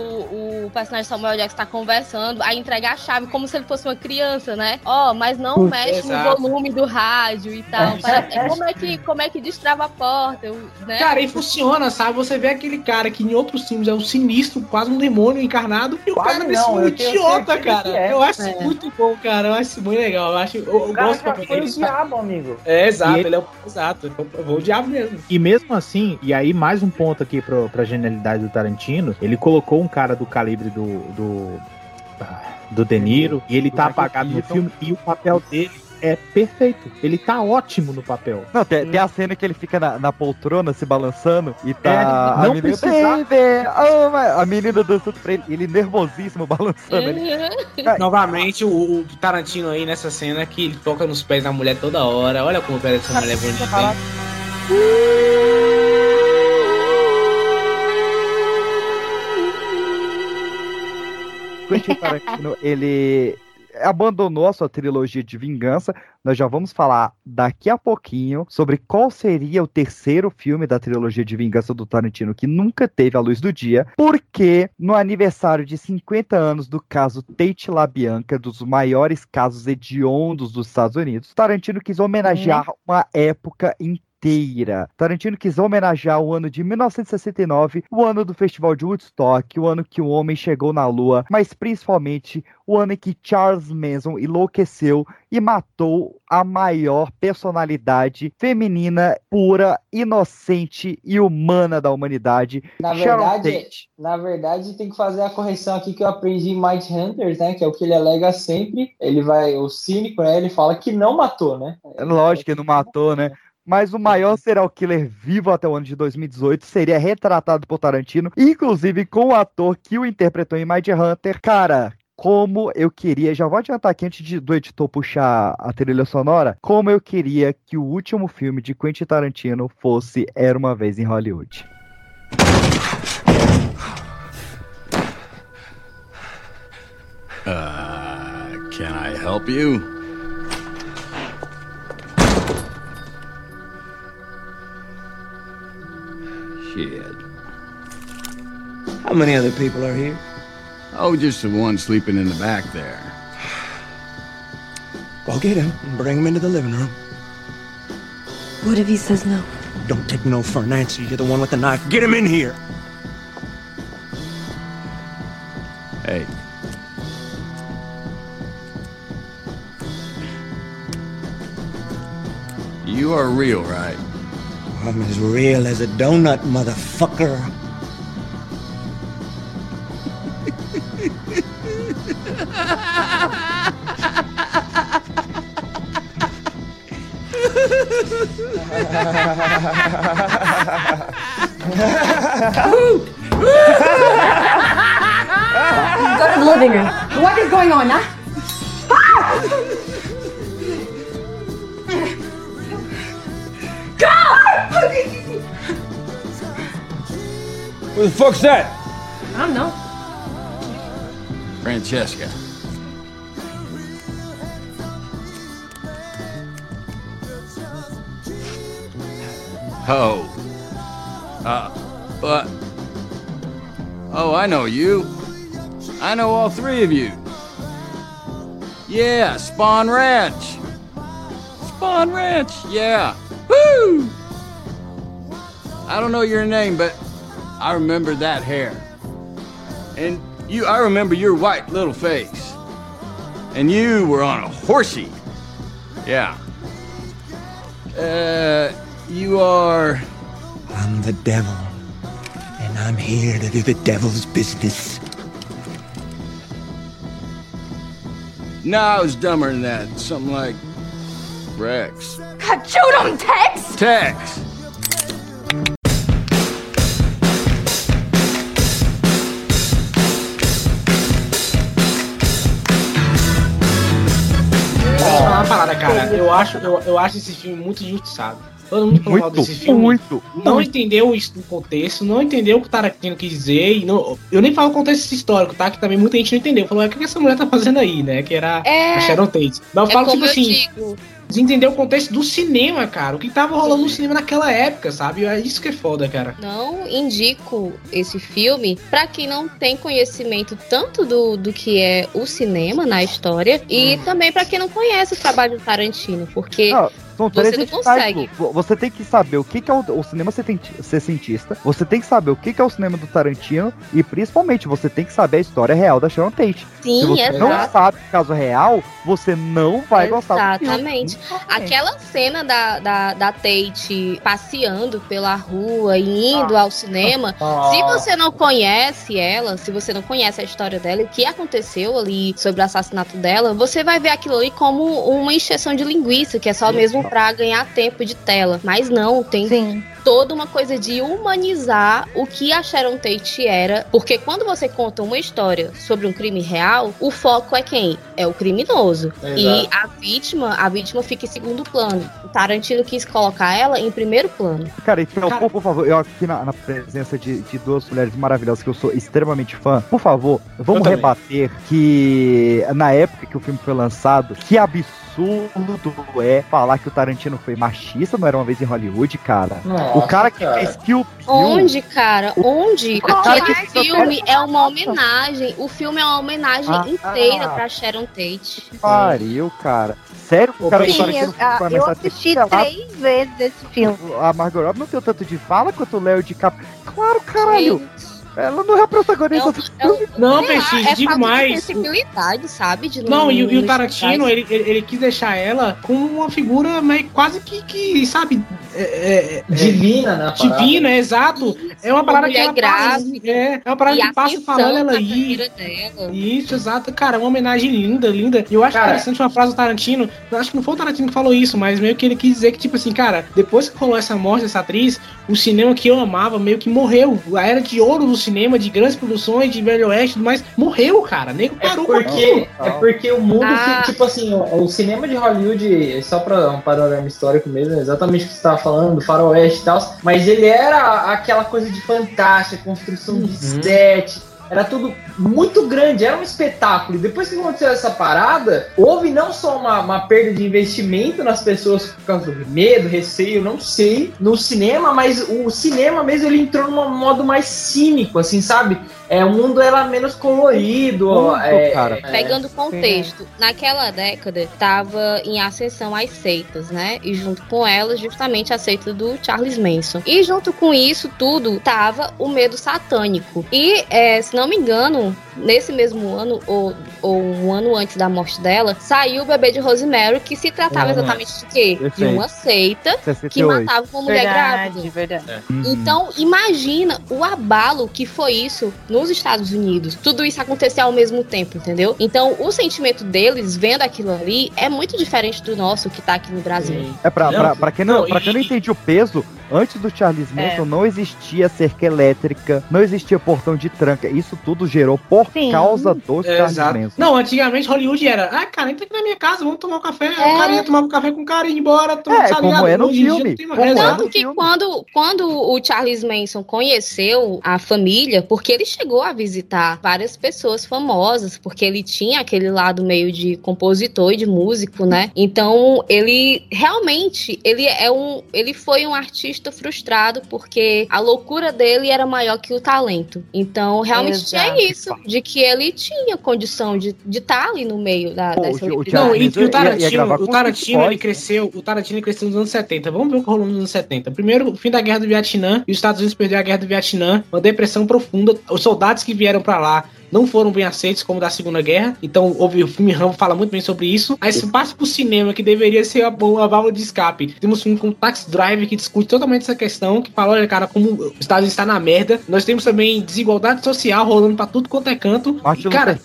o personagem Samuel Jackson tá conversando, aí entrega a chave como se ele fosse uma criança, né? Ó, mas não mexe exato. no volume do rádio e tal. Parece- como, é que, como é que destrava a porta, eu- né? Cara, e funciona, sabe? Você vê aquele cara que em outros filmes é um sinistro, quase um demônio encarnado, e o Quase cara eu tenho idiota, cara. que é. Eu acho É. muito bom, cara. Eu acho muito legal. Eu acho. Eu, eu gosto pra foi o ele. diabo, amigo. É, exato, E ele é o. Exato, eu vou o diabo mesmo. E mesmo assim, e aí mais um ponto aqui pro, pra genialidade do Tarantino, ele colocou um cara do calibre do. do, ah, do De Niro, e ele Do tá Michael apagado no filme, e o papel dele é perfeito. Ele tá ótimo no papel. Não, tem, tem a cena que ele fica na, na poltrona se balançando e tá É, a não menina, precisava- "Baby, oh my-" a menina dançando pra ele, ele nervosíssimo balançando. Ele, Uhum. Novamente, o, o Tarantino aí nessa cena que ele toca nos pés da mulher toda hora. Olha como o pé dessa mulher é bonita. Quentin Tarantino, ele abandonou a sua trilogia de vingança. Nós já vamos falar daqui a pouquinho sobre qual seria o terceiro filme da trilogia de vingança do Tarantino que nunca teve a luz do dia, porque no aniversário de 50 anos do caso Tate LaBianca, dos maiores casos hediondos dos Estados Unidos, Tarantino quis homenagear uma época inteira. Tarantino quis homenagear o ano de 1969, o ano do Festival de Woodstock, o ano que o homem chegou na Lua, mas principalmente o ano em que Charles Manson enlouqueceu e matou a maior personalidade feminina, pura, inocente e humana da humanidade, Na verdade, na verdade, tem que fazer a correção aqui que eu aprendi em Might Hunters, né? Que é o que ele alega sempre. Ele vai, o cínico, né? Ele fala que não matou, né? É Lógico que não matou, né? Mas o maior serial killer vivo até o ano de 2018 seria retratado por Tarantino, inclusive com o ator que o interpretou em Mind Hunter. Cara, como eu queria, já vou adiantar aqui antes de- do editor puxar a trilha sonora, como eu queria que o último filme de Quentin Tarantino fosse Era uma vez em Hollywood. Uh, can I help you? How many other people are here? Oh, just the one sleeping in the back there. Go get him and bring him into the living room. What if he says no? Don't take no for an answer. You're the one with the knife. Get him in here. Hey. You are real, right? I'm as real as a donut, motherfucker. Go to the living room. What is going on, huh? Who the fuck's that? I don't know. Francesca. Oh. Uh, but. Oh, I know you. I know all three of you. Yeah, Spawn Ranch. Spawn Ranch, yeah. Woo! I don't know your name, but I remember that hair. And you, I remember your white little face. And you were on a horsey. Yeah. Uh, you are. I'm the devil, and I'm here to do the devil's business. No, I was dumber than that. Something like. Rex. God, shoot him, Tex! Tex! Deixa falar uma parada, cara. Eu acho, eu, eu acho esse filme muito injustiçado. Todo mundo falou Muito, desse filme. muito, Não muito. entendeu isso no contexto, não entendeu o que o Tarantino quis dizer. E não, eu nem falo o contexto histórico, tá? Que também muita gente não entendeu. Falou, "É, o que essa mulher tá fazendo aí, né? Que era É. a Sharon Tate. Mas eu É falo, tipo eu assim, digo. desentender o contexto do cinema, cara. O que tava rolando no cinema naquela época, sabe? É isso que é foda, cara. Não indico esse filme pra quem não tem conhecimento tanto do, do que é o cinema na história e Hum. também pra quem não conhece o trabalho do Tarantino, porque são você três não editais, consegue. Você tem que saber o que, que é o, o cinema sessentista, você tem que saber o que, que é o cinema do Tarantino e principalmente você tem que saber a história real da Sharon Tate. Sim, Se você não exato. sabe o caso real, você não vai gostar do. Exatamente. Aquela cena da, da, da Tate passeando pela rua e indo ao cinema, Ah. se você não conhece ela, se você não conhece a história dela e o que aconteceu ali sobre o assassinato dela, você vai ver aquilo ali como uma encheção de linguiça, que é só mesmo pra ganhar tempo de tela. Mas não, tem toda uma coisa de humanizar o que a Sharon Tate era, porque quando você conta uma história sobre um crime real, o foco é quem? É o criminoso. Exato. E a vítima, a vítima fica em segundo plano. O Tarantino quis colocar ela em primeiro plano. Cara, então, por, por favor, eu aqui na, na presença de, de duas mulheres maravilhosas que eu sou extremamente fã, por favor, vamos rebater que na época que o filme foi lançado, que absurdo é falar que o Tarantino foi machista, não era uma vez em Hollywood, cara. Nossa, o cara que cara. fez Kill Bill. Onde, cara? Onde? O cara Aquele que- filme é uma homenagem. O filme é uma homenagem Ah, inteira ah. pra Sharon Tate. Pariu, cara. Sério o cara Sim, Tarantino eu, ah, foi eu assisti três vezes esse filme. A Margot Robbie não tem tanto de fala quanto o Léo de Cap. Claro, caralho. Ela não é a protagonista do filme. Não, Peixe, é digo falta de sensibilidade, sabe? De Não, e, o- e o não Tarantino, ele, ele, ele quis deixar ela como uma figura meio quase que, que sabe, é, é, é, Divina, né? divina, é exato. É uma parada que ela passa, grávida. é, é uma parada E que passa falando ela aí. Isso, exato, cara, uma homenagem linda, linda. E eu acho Cara. interessante uma frase do Tarantino. Eu acho que não foi o Tarantino que falou isso, mas meio que ele quis dizer que, tipo assim, cara, depois que rolou essa morte dessa atriz, o cinema que eu amava meio que morreu. A era de ouro do cinema, de grandes produções, de Velho Oeste, mas morreu, cara. Nego É parou com porque, aquilo. é porque o mundo, Ah. tipo assim, o, o cinema de Hollywood, só pra um panorama histórico mesmo, é exatamente o que você tava falando, do faroeste e tal, mas ele era aquela coisa de fantástica, construção de set, era tudo muito grande, era um espetáculo. E depois que aconteceu essa parada, houve não só uma, uma perda de investimento nas pessoas por causa do medo, receio, não sei, no cinema, mas o cinema mesmo ele entrou num modo mais cínico, assim, sabe? É, o mundo era menos colorido. Muito, é, cara. é, Pegando o contexto, naquela década estava em ascensão as seitas, né? E junto com elas, justamente a seita do Charles Manson. E junto com isso tudo, tava o medo satânico. E, é, se não me engano, nesse mesmo ano, ou, ou um ano antes da morte dela, saiu o bebê de Rosemary, que se tratava Ah, exatamente de quê? De uma seita que 68. matava uma mulher grávida. verdade. Então, imagina o abalo que foi isso nos Estados Unidos. Tudo isso acontecer ao mesmo tempo, entendeu? Então, o sentimento deles vendo aquilo ali é muito diferente do nosso que tá aqui no Brasil. É pra, Não, pra, pra quem não, não, pra quem não e- entende o peso, antes do Charles Manson É. não existia cerca elétrica, não existia portão de tranca. Isso tudo gerou por Sim. causa do Charles Exato. Manson. Não, antigamente Hollywood era, ah, cara, entra aqui na minha casa, vamos tomar um café. É. O cara ia tomar um café com o cara e ir embora. É, como é no Hoje dia filme. Como é Tanto que filme. quando, quando o Charles Manson conheceu a família, porque ele chegou a visitar várias pessoas famosas, porque ele tinha aquele lado meio de compositor e de músico, né? Então, ele realmente, ele é um, ele foi um artista frustrado porque a loucura dele era maior que o talento. Então, realmente Exato. tinha isso, de que ele tinha condição de estar ali no meio da, Pô, dessa o- o. Não, e, o ia- ia Tarantino, o Tarantino, ele cresceu, o Tarantino cresceu nos anos 70. Vamos ver o que rolou nos anos 70. Primeiro, o fim da Guerra do Vietnã, e os Estados Unidos perdeu a Guerra do Vietnã, uma depressão profunda. Os soldados que vieram pra lá não foram bem aceitos como da Segunda Guerra. Então, houve, o filme Rambo fala muito bem sobre isso. Aí se passa pro cinema, que deveria ser uma, uma válvula de escape. Temos um filme como Taxi Drive, que discute totalmente essa questão, que fala, olha, cara, como os Estados Unidos está na merda. Nós temos também desigualdade social rolando pra tudo quanto é canto. E, cara,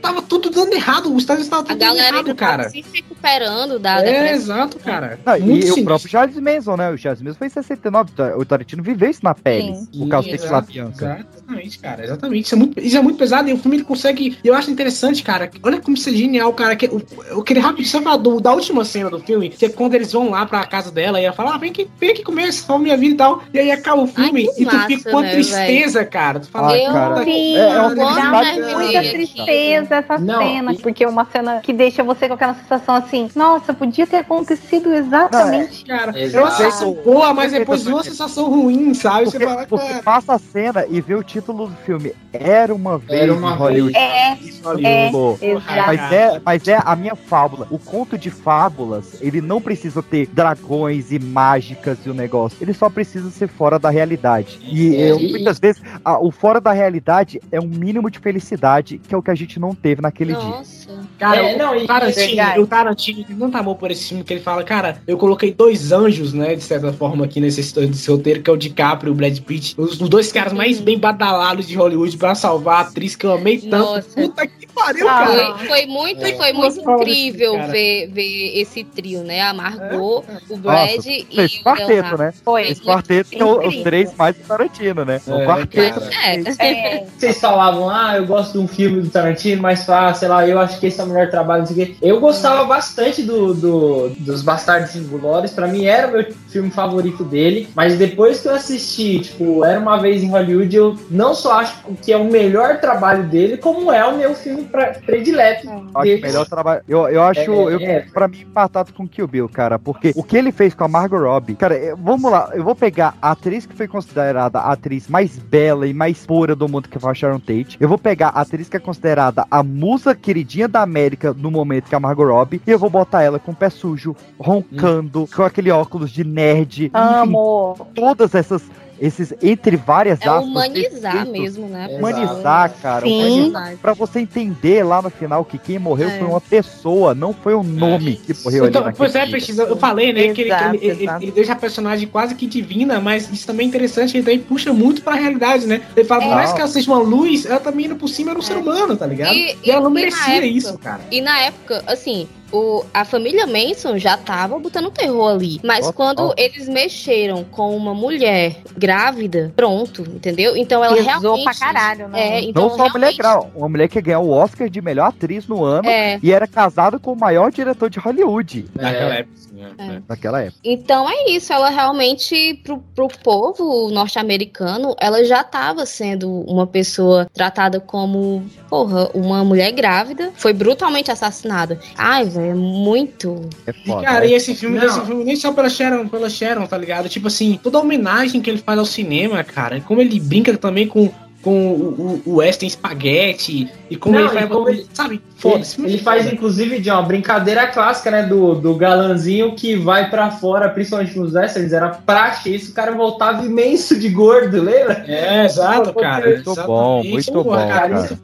tava tudo dando errado. Os Estados Unidos estavam A tudo dando galera errado, tava cara. se recuperando da É, depressão. exato, cara. Não, e o próprio Charles Manson, né? O Charles Manson foi em 69. O Tarantino viveu isso na pele. Sim. Por causa do Exato, Bianca. Exatamente, cara. Exatamente. Isso é, muito, isso é muito pesado e o filme ele consegue. Eu acho interessante, cara. Olha como isso é genial, cara. Que, o, eu queria rapidinho só falar do- da última cena do filme, que é quando eles vão lá pra casa dela e ela fala: ah, vem aqui, vem aqui comer, salva minha vida e tal. E aí acaba o filme que e tu massa, fica com né, tristeza, cara. Tu fala, Ai, Eu cara. Sim, É, é muita aqui. tristeza essa Não, cena, e- porque é uma cena que deixa você com aquela sensação assim, nossa, podia ter acontecido exatamente. Cara, é Exato. uma sensação boa, mas depois uma sensação ruim, sabe? Você Porque, fala, porque cara. passa a cena e vê o título do filme. Era uma vez Era uma em Hollywood. É, Hollywood. exato. Mas é, mas é a minha fábula. O conto de fábulas, ele não precisa ter dragões e mágicas e o negócio. Ele só precisa ser fora da realidade. E É, eu, muitas vezes, a- o fora da realidade é um mínimo de felicidade, que é o que a gente não teve naquele dia. Nossa. Cara, É, não, e- o Tarantino, verdade. o Tarantino tem tanto amor por esse filme que ele fala, cara, eu coloquei dois anjos, né, de certa forma, aqui nesse, nesse roteiro, que é o DiCaprio e o Brad Pitt, os, os dois caras mais bem badalados de Hollywood pra salvar a atriz que eu amei tanto. Nossa. Puta que pariu, Ah, cara. Foi, foi muito, É. foi muito Nossa, incrível cara. ver, ver esse trio, né? A Margot, o Brad Nossa, e Esse o quarteto, Leonardo. né? Foi. Esse quarteto que é o- os três mais do Tarantino, né? O É, quarteto. cara. É. É, Vocês falavam, ah, eu gosto de um filme do Tarantino, mas ah, sei lá, eu acho que esse é o melhor trabalho, não sei o quê. Eu gostava bastante do, do- dos Bastardos Inglórios, pra mim era o meu filme favorito dele, mas depois que eu assisti, tipo, Era Uma Vez em Hollywood, eu não só acho que é o melhor trabalho dele, como é o meu filme pra- predileto. Acho dele. melhor trabalho. Eu, eu acho, É, eu, é. pra mim, empatado com Kill Bill, cara. Porque o que ele fez com a Margot Robbie, cara, eu- vamos lá, eu vou pegar a atriz que foi considerada a atriz mais bela e mais pura do mundo, que foi a Sharon Tate. Eu vou pegar a atriz que é considerada a musa queridinha da América no momento que é a Margot Robbie, e eu vou botar ela com o pé sujo, roncando, com aquele óculos de nerd. Enfim, amo. todas essas. Esses, entre várias É aspas, humanizar mesmo, né? a Humanizar, cara. Sim. Humanizar. Pra você entender lá no final que quem morreu É. foi uma pessoa, não foi um nome que morreu Então, ali. pois é, pesquisa, eu falei, né, que ele, Exato, ele, ele- exato. ele deixa a personagem quase que divina, mas isso também é interessante, ele também puxa muito pra realidade, né? Ele fala, por É. mais que ela seja uma luz, ela também indo por cima era um ser humano, tá ligado? E- E, ela não merecia época- isso, cara. E na época, assim, o, a família Manson já tava botando terror ali. Mas Ó, quando ó. eles mexeram com uma mulher grávida, pronto, entendeu? Então ela Pesou realmente. pra caralho, né? É, então Não só uma mulher realmente- grau, uma mulher que ganhou o Oscar de melhor atriz no ano É. e era casada com o maior diretor de Hollywood. Naquela É. época, É. Naquela época. Então é isso, ela realmente, pro, pro povo norte-americano, ela já estava sendo uma pessoa tratada como, porra, uma mulher grávida, foi brutalmente assassinada. Ai, velho, é muito. É E, foda. cara, é. e esse filme, esse filme nem só pela Sharon, pela Sharon, tá ligado? Tipo assim, toda a homenagem que ele faz ao cinema, cara, como ele brinca também com, com o, o, o Western Spaghetti, e como Não, ele faz, como ele- sabe? Foda-se. Ele, ele faz, inclusive, de uma brincadeira clássica, né? Do, do galanzinho que vai pra fora, principalmente nos westerns, era praxe isso, o cara voltava imenso de gordo, lembra? É, exato, cara. Muito bom, muito Porra, bom, cara, cara. isso-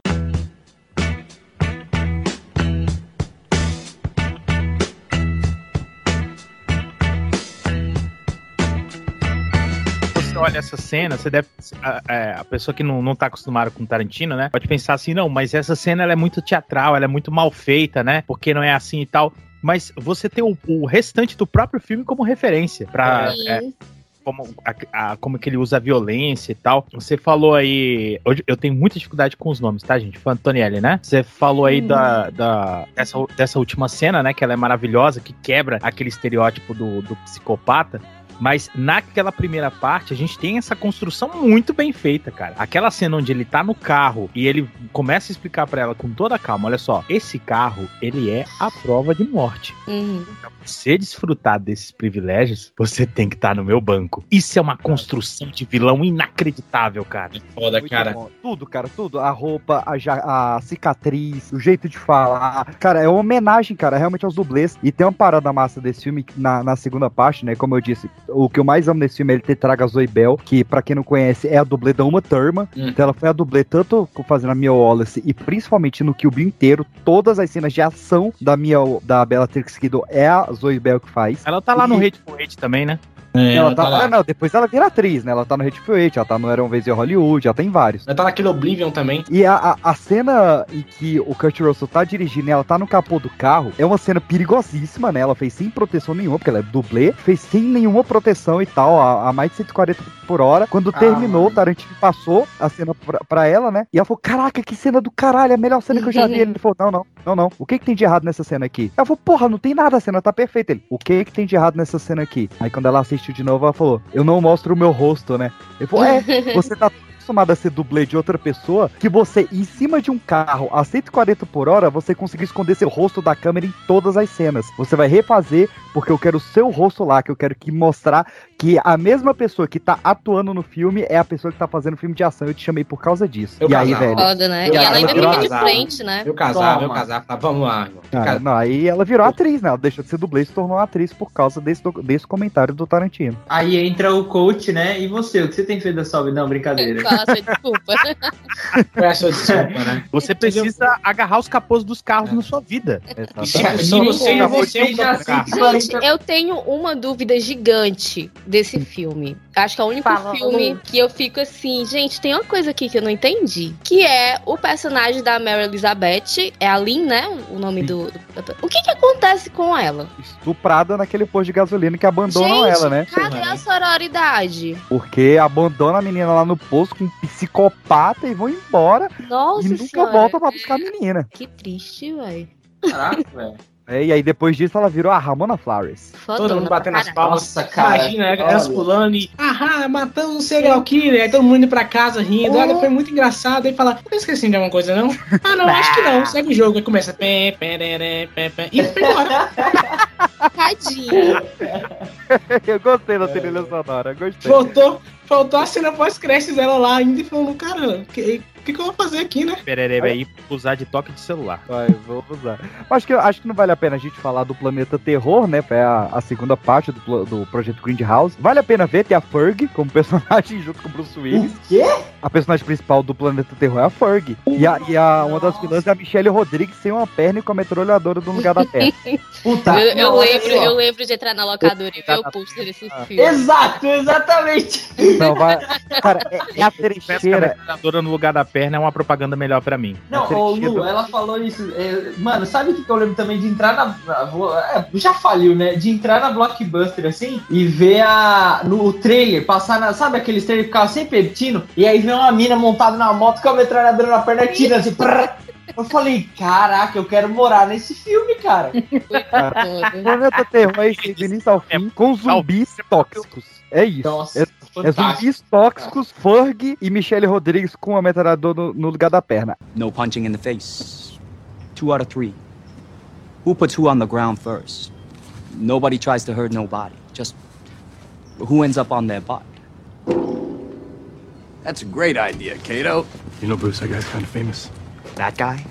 olha essa cena, você deve. A, é, a pessoa que não, não tá acostumada com Tarantino, né? Pode pensar assim, não, mas essa cena ela é muito teatral, ela é muito mal feita, né? Porque não é assim e tal. Mas você tem o, o restante do próprio filme como referência pra. Sim. é, como, a- a- como que ele usa a violência e tal. Você falou aí. Hoje eu tenho muita dificuldade com os nomes, tá, gente? Foi Antonielli, né? Você falou aí da, da, dessa, dessa última cena, né? Que ela é maravilhosa, que quebra aquele estereótipo do, do psicopata. Mas naquela primeira parte, a gente tem essa construção muito bem feita, cara. Aquela cena onde ele tá no carro e ele começa a explicar pra ela com toda a calma: olha só, esse carro, ele é a prova de morte. Uhum. Pra você desfrutar desses privilégios, você tem que estar no meu banco. Isso é uma construção de vilão inacreditável, cara. Foda, Muito cara. bom. Tudo, cara, tudo. A roupa, a, ja- a cicatriz, o jeito de falar. Cara, é uma homenagem, cara, realmente aos dublês. E tem uma parada massa desse filme na, na segunda parte, né? Como eu disse, o que eu mais amo nesse filme é ele ter trago a Zoe Bell, que pra quem não conhece é a dublê da Uma Thurman. Hum. Então ela foi a dublê tanto fazendo a Mia Wallace e principalmente no Kill Bill inteiro. Todas as cenas de ação da Mia, da Bellatrix Kiddo é a Zoe Bell que faz. Ela tá lá no E- Hate for Hate também, né? É, ela ela tá, tá lá. ah, não, depois ela vira atriz, né? Ela tá no Hateful Eight, ela tá no Era Uma Vez em Hollywood, ela tá em vários. Ela tá naquele Oblivion também. E a, a, a cena em que o Kurt Russell tá dirigindo e ela tá no capô do carro é uma cena perigosíssima, né? Ela fez sem proteção nenhuma, porque ela é dublê, fez sem nenhuma proteção e tal, a, a mais de 140 por hora. Quando Ah, terminou, mano. o Tarantino passou a cena pra, pra ela, né? E ela falou: Caraca, que cena do caralho, é a melhor cena que eu já vi. Ele falou: Não, não, não, não. O que que tem de errado nessa cena aqui? Ela falou: Porra, não tem nada, a cena tá perfeita. Ele: O que que tem de errado nessa cena aqui? Aí quando ela assistiu de novo, ela falou: Eu não mostro o meu rosto, né? Ele falou: É, você tá acostumado a ser dublê de outra pessoa, que você, em cima de um carro a 140 por hora, você conseguiu esconder seu rosto da câmera em todas as cenas. Você vai refazer, porque eu quero o seu rosto lá, que eu quero que mostrar que a mesma pessoa que tá atuando no filme é a pessoa que tá fazendo filme de ação. Eu te chamei por causa disso. Eu e aí, casava. velho. Foda, né? Eu e ela ainda eu fica de frente, né? Eu casava, eu Toma. casava. Tá, vamos lá. Ah, não, aí ela virou atriz, né? Ela deixou de ser dublê e se tornou atriz por causa desse, do- desse comentário do Tarantino. Aí entra o coach, né? E você, o que você tem feito dessa obra? Não, brincadeira. Fala sua desculpa. sua desculpa, né? Você precisa agarrar os capôs dos carros na sua vida. Se, Exatamente. se você você você é já se- Gente, eu tenho uma dúvida gigante desse filme. Acho que é o único Fala, filme Lu. que eu fico assim, gente, tem uma coisa aqui que eu não entendi. Que é o personagem da Mary Elizabeth, é a Lynn, né? O nome do. do- O que que acontece com ela? Estuprada naquele posto de gasolina que abandonam gente, ela, né? cadê a sororidade? Porque abandona a menina lá no posto com um psicopata e vão embora Nossa e nunca senhora. volta pra buscar a menina. Que triste, velho. Caraca, velho. É, e aí depois disso ela virou a Ramona Flowers. Todo mundo batendo as palmas. Nossa, cara. Imagina, elas pulando e. Ahá, matamos um serial killer. Aí todo mundo indo pra casa rindo. Olha, foi muito engraçado. Aí fala, não esqueci de alguma coisa, não? Ah, não, acho que não. Segue o jogo. Aí começa. Pé, pé, pé, pé, pé, e foi embora. Tadinho. eu gostei da trilha sonora, gostei. Faltou, faltou a cena pós-créditos dela lá ainda e falando, cara, o que, que, que eu vou fazer aqui, né? Perere aí usar de toque de celular. Vai, vou usar. Acho que, acho que não vale a pena a gente falar do Planeta Terror, né? É a, a segunda parte do, do projeto Grindhouse. Vale a pena ver, tem a Ferg como personagem junto com o Bruce Willis. O quê? A personagem principal do Planeta Terror é a Ferg. E, a, e a, uma das vilãs é a Michelle Rodrigues sem uma perna e com a metralhadora no lugar da perna. Puta. eu, eu não, lembro, eu lembro de entrar na locadora e ver o pôster desse Ah. filme. Exato, exatamente. Não, vai. Cara, é, é a que a trecheira. metralhadora no lugar da perna é uma propaganda melhor pra mim. Não, ô Lu, do- ela falou isso. é, mano, sabe o que que eu lembro também de entrar na. é, já faliu, né? De entrar na Blockbuster assim e ver a. No trailer, passar na. Sabe aqueles trailers que ficava sempre repetindo? E aí vem uma mina montada na moto com a metralhadora na perna e tira assim. prrr. Eu falei, caraca, eu quero morar nesse filme, cara. Planeta Terror é esse início ao fim, com zumbis tóxicos. É isso. Nossa, é, é fantástico. zumbis tóxicos, Ferg e Michelle Rodrigues com a metralhadora no, no lugar da perna. No punching in the face. Two out of three. Who puts who on the ground first? Nobody tries to hurt nobody. Just who ends up on their butt. That's a great idea, Kato. You know, Bruce, that guy's kind of famous. That guy?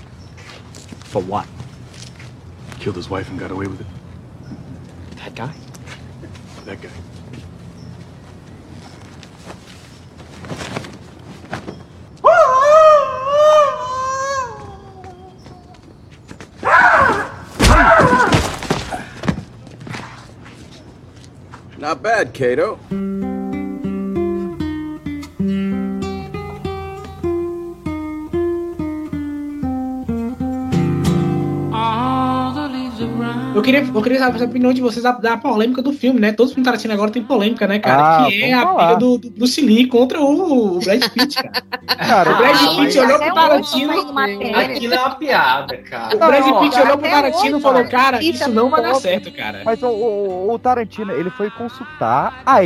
For what? Killed his wife and got away with it. That guy? That guy. Not bad, Kato. Eu queria, saber a opinião de vocês da, da polêmica do filme, né? Todos os filmes Tarantino agora tem polêmica, né, cara? Ah, que é a falar. briga do, do Lee contra o, o Brad Pitt, cara. Cara, o Brad Ah, Pitt olhou até pro Tarantino. Aquilo é uma piada, cara. O Brad Não, Pitt olhou pro Tarantino e falou, cara, isso é não vai dar certo, cara. Mas o, o- o Tarantino, ele foi consultar a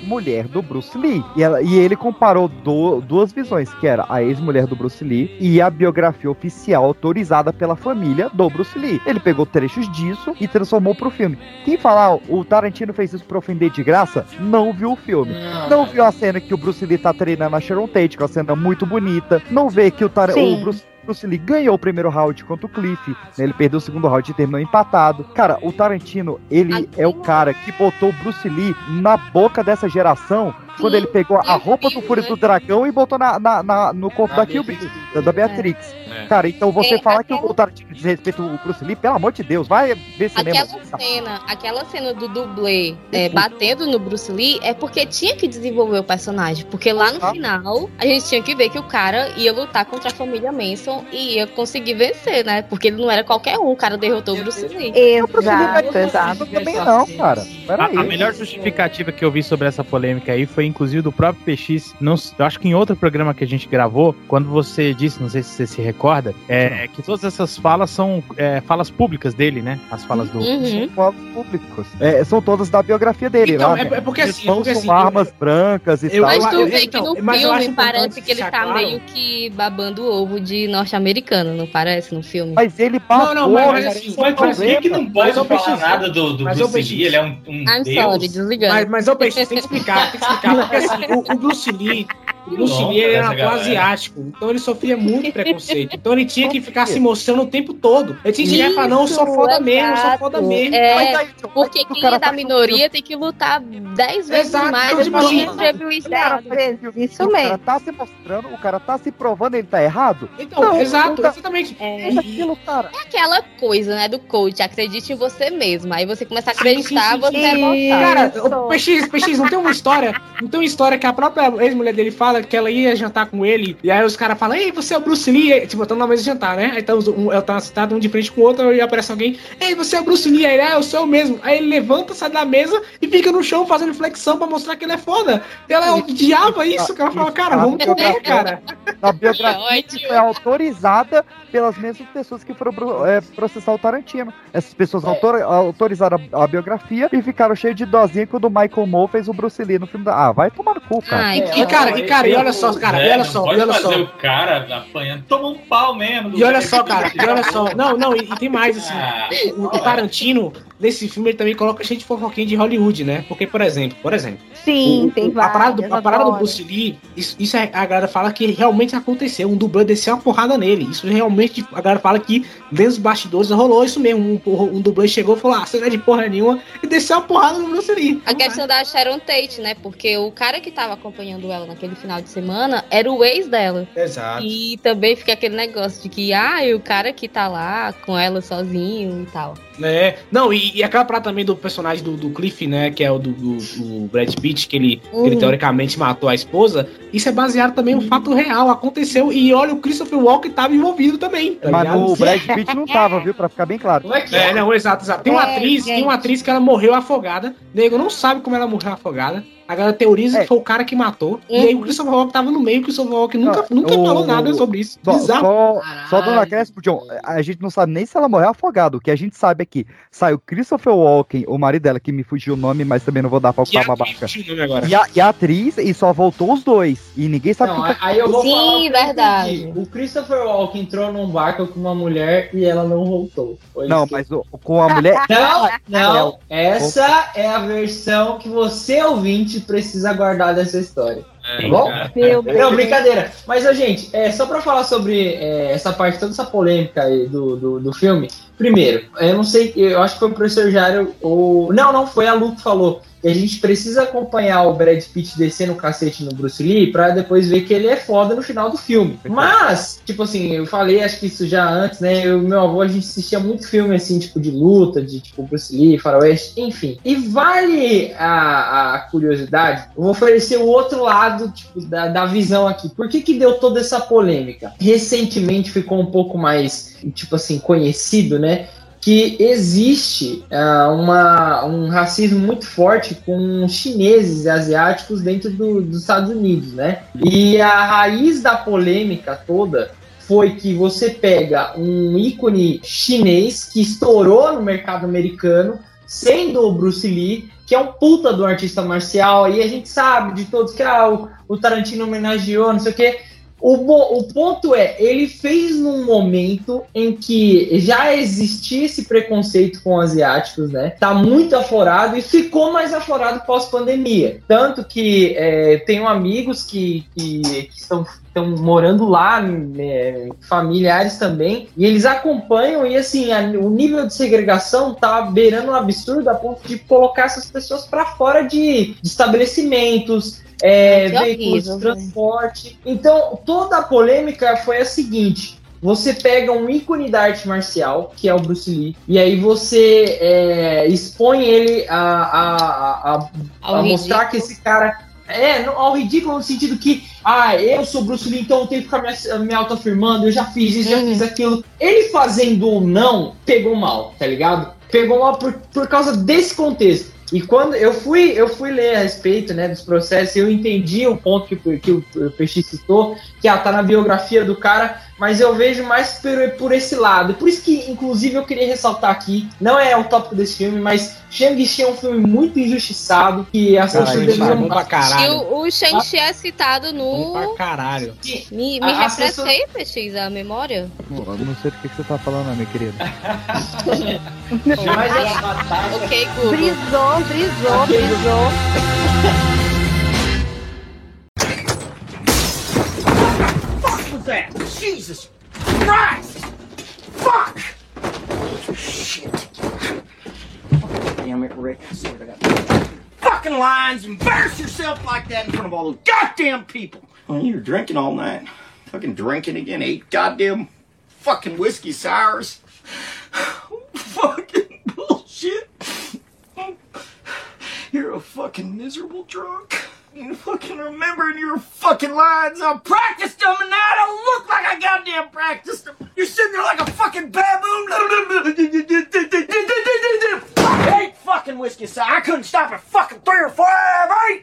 ex-mulher do Bruce Lee. E, ela- e ele comparou do- duas visões, que era a ex-mulher do Bruce Lee e a biografia oficial autorizada pela família do Bruce Lee. Ele pegou trechos disso e transformou pro filme. Quem falar, o Tarantino fez isso pra ofender de graça, não viu o filme. Não viu a cena que o Bruce Lee tá treinando a Sharon Tate, que é uma cena muito bonita. Não vê que o, Tar Sim. o Bruce, Bruce Lee ganhou o primeiro round contra o Cliff. né? Ele perdeu o segundo round e terminou empatado. Cara, o Tarantino, ele é o cara que botou o Bruce Lee na boca dessa geração quando ele pegou a roupa do Fúria do Dragão e botou na, na- na- no corpo da Kill Bill, da- da Beatrix. É. Cara, então você É, falar que o Tarantino desrespeita o Bruce Lee, pelo amor de Deus, vai ver cinema. Aquela cena, aquela cena do dublê é, batendo no Bruce Lee é porque tinha que desenvolver o personagem. Porque lá no final, a gente tinha que ver que o cara ia lutar contra a família Manson e ia conseguir vencer, né? Porque ele não era qualquer um, o cara derrotou o Bruce Lee. Exato, exato. Também não, cara. A, a melhor justificativa que eu vi sobre essa polêmica aí foi, inclusive, do próprio PX. Não, eu acho que em outro programa que a gente gravou, quando você disse, não sei se você se recorda, é, que todas essas falas são é, falas públicas dele, né? As falas do. Uhum. Falas públicos. É, são todas da biografia dele. Então, lá, é- né? é porque Eles assim, vão porque com assim, armas brancas e eu- tal. Mas tu eu- vê então, que no mas eu acho filme parece que ele tá claro- meio que babando o ovo de norte-americano, não parece no filme? Mas ele Não, babou, não, mas, mas cara, assim, isso é Mas por que, não Mas pode eu falar nada do, do mas eu Bruce Lee? preciso- Ele é um, um I'm deus. sorry, desligando. Mas, mas ô, Peixe, tem que explicar, tem que explicar, assim, o, o Bruce Lee, o Bruce Não, Lee ele era asiático, então ele sofria muito preconceito. Então ele tinha que ficar se mostrando o tempo todo. Ele tinha que chegar e falar, não, eu sou foda mesmo, eu sou foda mesmo. É, Mas aí, Porque quem cara é da minoria tem que lutar dez vezes Exato, mais então, tipo do assim, que privilegiado. Isso o cara mesmo. tá se mostrando, o cara tá se provando, ele tá errado. Então, Não, exato, exatamente. É. É aquilo, cara. É aquela coisa, né, do coach, acredite em você mesmo. Aí você começa a acreditar, sim, sim, você é. Cara, o PX, PX, não tem uma história, não tem uma história que a própria ex-mulher dele fala que ela ia jantar com ele, e aí os caras falam, ei, você é o Bruce Lee, Aí, tipo, estão na mesa de jantar, né? Aí tá, um, ela tá sentado um de frente com o outro, e aparece alguém, ei, você é o Bruce Lee, aí ele, ah, eu sou eu mesmo. Aí ele levanta, sai da mesa e fica no chão fazendo flexão pra mostrar que ele é foda. Ela odiava isso, que ela fala, cara, vamos comer, cara. A biografia foi autorizada pelas mesmas pessoas que foram é, processar o Tarantino. Essas pessoas autor- autorizaram a, a biografia e ficaram cheias de dozinha quando o Michael Moore fez o Bruce Lee no filme da. Ah, vai tomar no cu, cara. Ai, E, cara, e, cara, e olha só, cara, e olha só, pode e olha fazer só. o cara apanhando, toma um pau mesmo. E olha só, cara, e olha só. Não, não, e, e tem mais, assim. Ah, O, o Tarantino, nesse filme, ele também coloca cheio de fofoquinha de Hollywood, né? Porque, por exemplo, por exemplo, Sim, o- tem o- a parada, do, a parada do. Bruce Lee, isso, isso é- a galera fala que realmente aconteceu. Um dublê desceu uma porrada nele. Isso realmente, a galera fala que dentro dos bastidores rolou isso mesmo. Um, um dublê chegou e falou: Ah, você não é de porra nenhuma, e desceu uma porrada no Bruce Lee. A questão da Sharon Tate, né? Porque o cara que tava acompanhando ela naquele final de semana era o ex dela. Exato. E também fica aquele negócio de que, ah, e o cara que tá lá com ela sozinho e tal. É, não, e, e aquela parada também do personagem do, do Cliff, né, que é o do, do- do Brad Pitt, que ele, que ele Uhum. teoricamente matou a esposa, isso é baseado também em um fato real, aconteceu, e olha, o Christopher Walken tava envolvido também, tá Mas ligado? o Brad Pitt não tava, viu? Pra ficar bem claro. Como é que É, é? não, exato, exato. Tem uma É, atriz, tem uma atriz que ela morreu afogada, nego não sabe como ela morreu afogada, A galera teoriza que foi o cara que matou. E aí o Christopher Walken tava no meio, o Christopher Walken nunca, nunca o- falou nada sobre isso. Só, Bizarro. só, só dando acréscimo, John, a gente não sabe nem se ela morreu afogada. O que a gente sabe é que saiu Christopher Walken, o marido dela, que me fugiu o nome, mas também não vou dar pra ocupar atriz babaca. E a, e a atriz, e só voltou os dois. E ninguém sabe Não, que aí eu vou Sim, verdade. O Christopher Walken entrou num barco com uma mulher e ela não voltou. Foi Não, mas o- com a mulher. Não, É, não. Essa é a versão que você, ouvinte, precisa guardar dessa história. Tá bom? Meu Deus. Não, brincadeira. Mas, gente, é, só pra falar sobre é, essa parte, toda essa polêmica aí do, do, do filme. Primeiro, eu não sei, eu acho que foi o professor Jário ou... Não, não, foi a Lu que falou. que a gente precisa acompanhar o Brad Pitt descendo o cacete no Bruce Lee pra depois ver que ele é foda no final do filme. Mas, tipo assim, eu falei, acho que isso já antes, né? Eu meu avô, a gente assistia muito filme, assim, tipo, de luta, de, tipo, Bruce Lee, Faroeste, enfim. E vale a, a curiosidade, eu vou oferecer o outro lado, tipo, da, da visão aqui. Por que que deu toda essa polêmica? Recentemente ficou um pouco mais, tipo assim, conhecido, né? que existe ah, uma, um racismo muito forte com chineses e asiáticos dentro do- dos Estados Unidos, né? E a raiz da polêmica toda foi que você pega um ícone chinês que estourou no mercado americano, sendo o Bruce Lee, que é um puta do artista marcial, e a gente sabe de todos que ah, o, o Tarantino homenageou, não sei o quê. O, o ponto é, ele fez num momento em que já existia esse preconceito com asiáticos, né? Tá muito aflorado e ficou mais aflorado pós-pandemia. Tanto que é, tenho amigos que, que, que estão estão morando lá, né, familiares também, e eles acompanham e assim, a- o nível de segregação tá beirando um absurdo a ponto de colocar essas pessoas para fora de, de estabelecimentos, é, veículos horrível, de transporte. Então, toda a polêmica foi a seguinte. Você pega um ícone da arte marcial, que é o Bruce Lee, e aí você é, expõe ele a, a, a, a- mostrar que esse cara é ao ridículo no sentido que, ah, eu sou Bruce Lee, então eu tenho que ficar me, me autoafirmando, eu já fiz isso, já fiz aquilo. Ele fazendo ou não, pegou mal, tá ligado? Pegou mal por, por causa desse contexto. E quando eu fui, eu fui ler a respeito né, dos processos, eu entendi o ponto que, o- que o Peixe citou, que ah, tá na biografia do cara, mas eu vejo mais por, por esse lado. Por isso que, inclusive, eu queria ressaltar aqui, não é o tópico desse filme, mas Shang-Chi é um filme muito injustiçado, que as pessoas é deveriam... bom pra caralho. O, o Shang-Chi é citado Bom pra no. caralho. Me, me refresca pessoas- aí, PX, a memória. Pô, eu não sei do que, que você tá falando, minha querida. Mas as batatas- Ok, Google. Brisou, brisou, brisou. that? Jesus Christ! Fuck! Shit. Damn it, Rick. I swear to God. Fucking lines, embarrass yourself like that in front of all those goddamn people. Well, you were drinking all night. Fucking drinking again. Eight goddamn fucking whiskey sours. fucking bullshit. You're a fucking miserable drunk. You fucking remembering your fucking lines. I practiced them and now I don't look like I goddamn practiced them. You're sitting there like a fucking baboon. Eight fucking whiskey sour. I couldn't stop at fucking three or four, eh, right?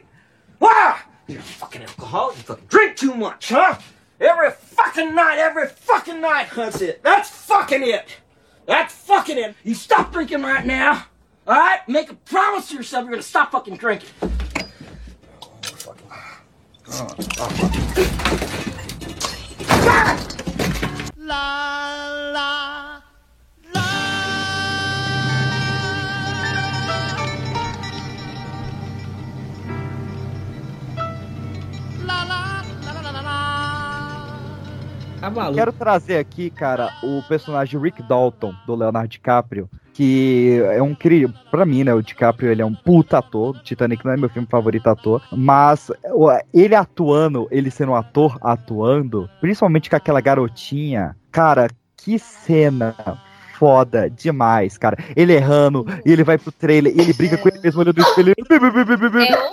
Why? You're a fucking alcoholic. You fucking drink too much, huh? Every fucking night, every fucking night. That's it. That's fucking it. That's fucking it. You stop drinking right now. All right? Make a promise to yourself you're gonna stop fucking drinking. 嗯啊！啦啦啦！Tá maluco. Quero trazer aqui, cara, o personagem Rick Dalton, do Leonardo DiCaprio, que é um cri... Pra mim, né, o DiCaprio, ele é um puta ator, Titanic não é meu filme favorito ator, mas ele atuando, ele sendo um ator atuando, principalmente com aquela garotinha, cara, que cena foda demais, cara. Ele errando, e ele vai pro trailer, e ele briga com ele mesmo olhando no espelho.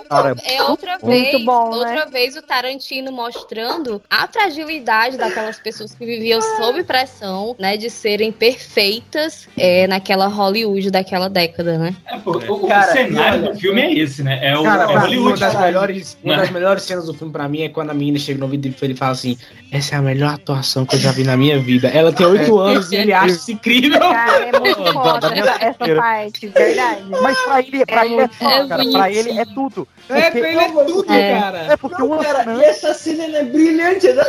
Cara, É outra Muito vez, bom, né? outra vez o Tarantino mostrando a fragilidade daquelas pessoas que viviam sob pressão, né, de serem perfeitas é, naquela Hollywood daquela década, né? É, pô, o, o Cara, cenário olha, do filme é esse, né? É o Cara, é Hollywood. uma das, melhores, uma né? das melhores cenas do filme pra mim é quando a menina chega no ouvido dele e ele fala assim: Essa é a melhor atuação que eu já vi na minha vida. Ela tem oito anos e ele acha isso incrível. Cara, é muito foda essa, essa parte, verdade. Mas pra ele, pra É ele é é cara. Pra ele é tudo. É, Porque- ele é tudo, É. cara. É porque Não, uma cara, cena- e essa cena é brilhante. E vai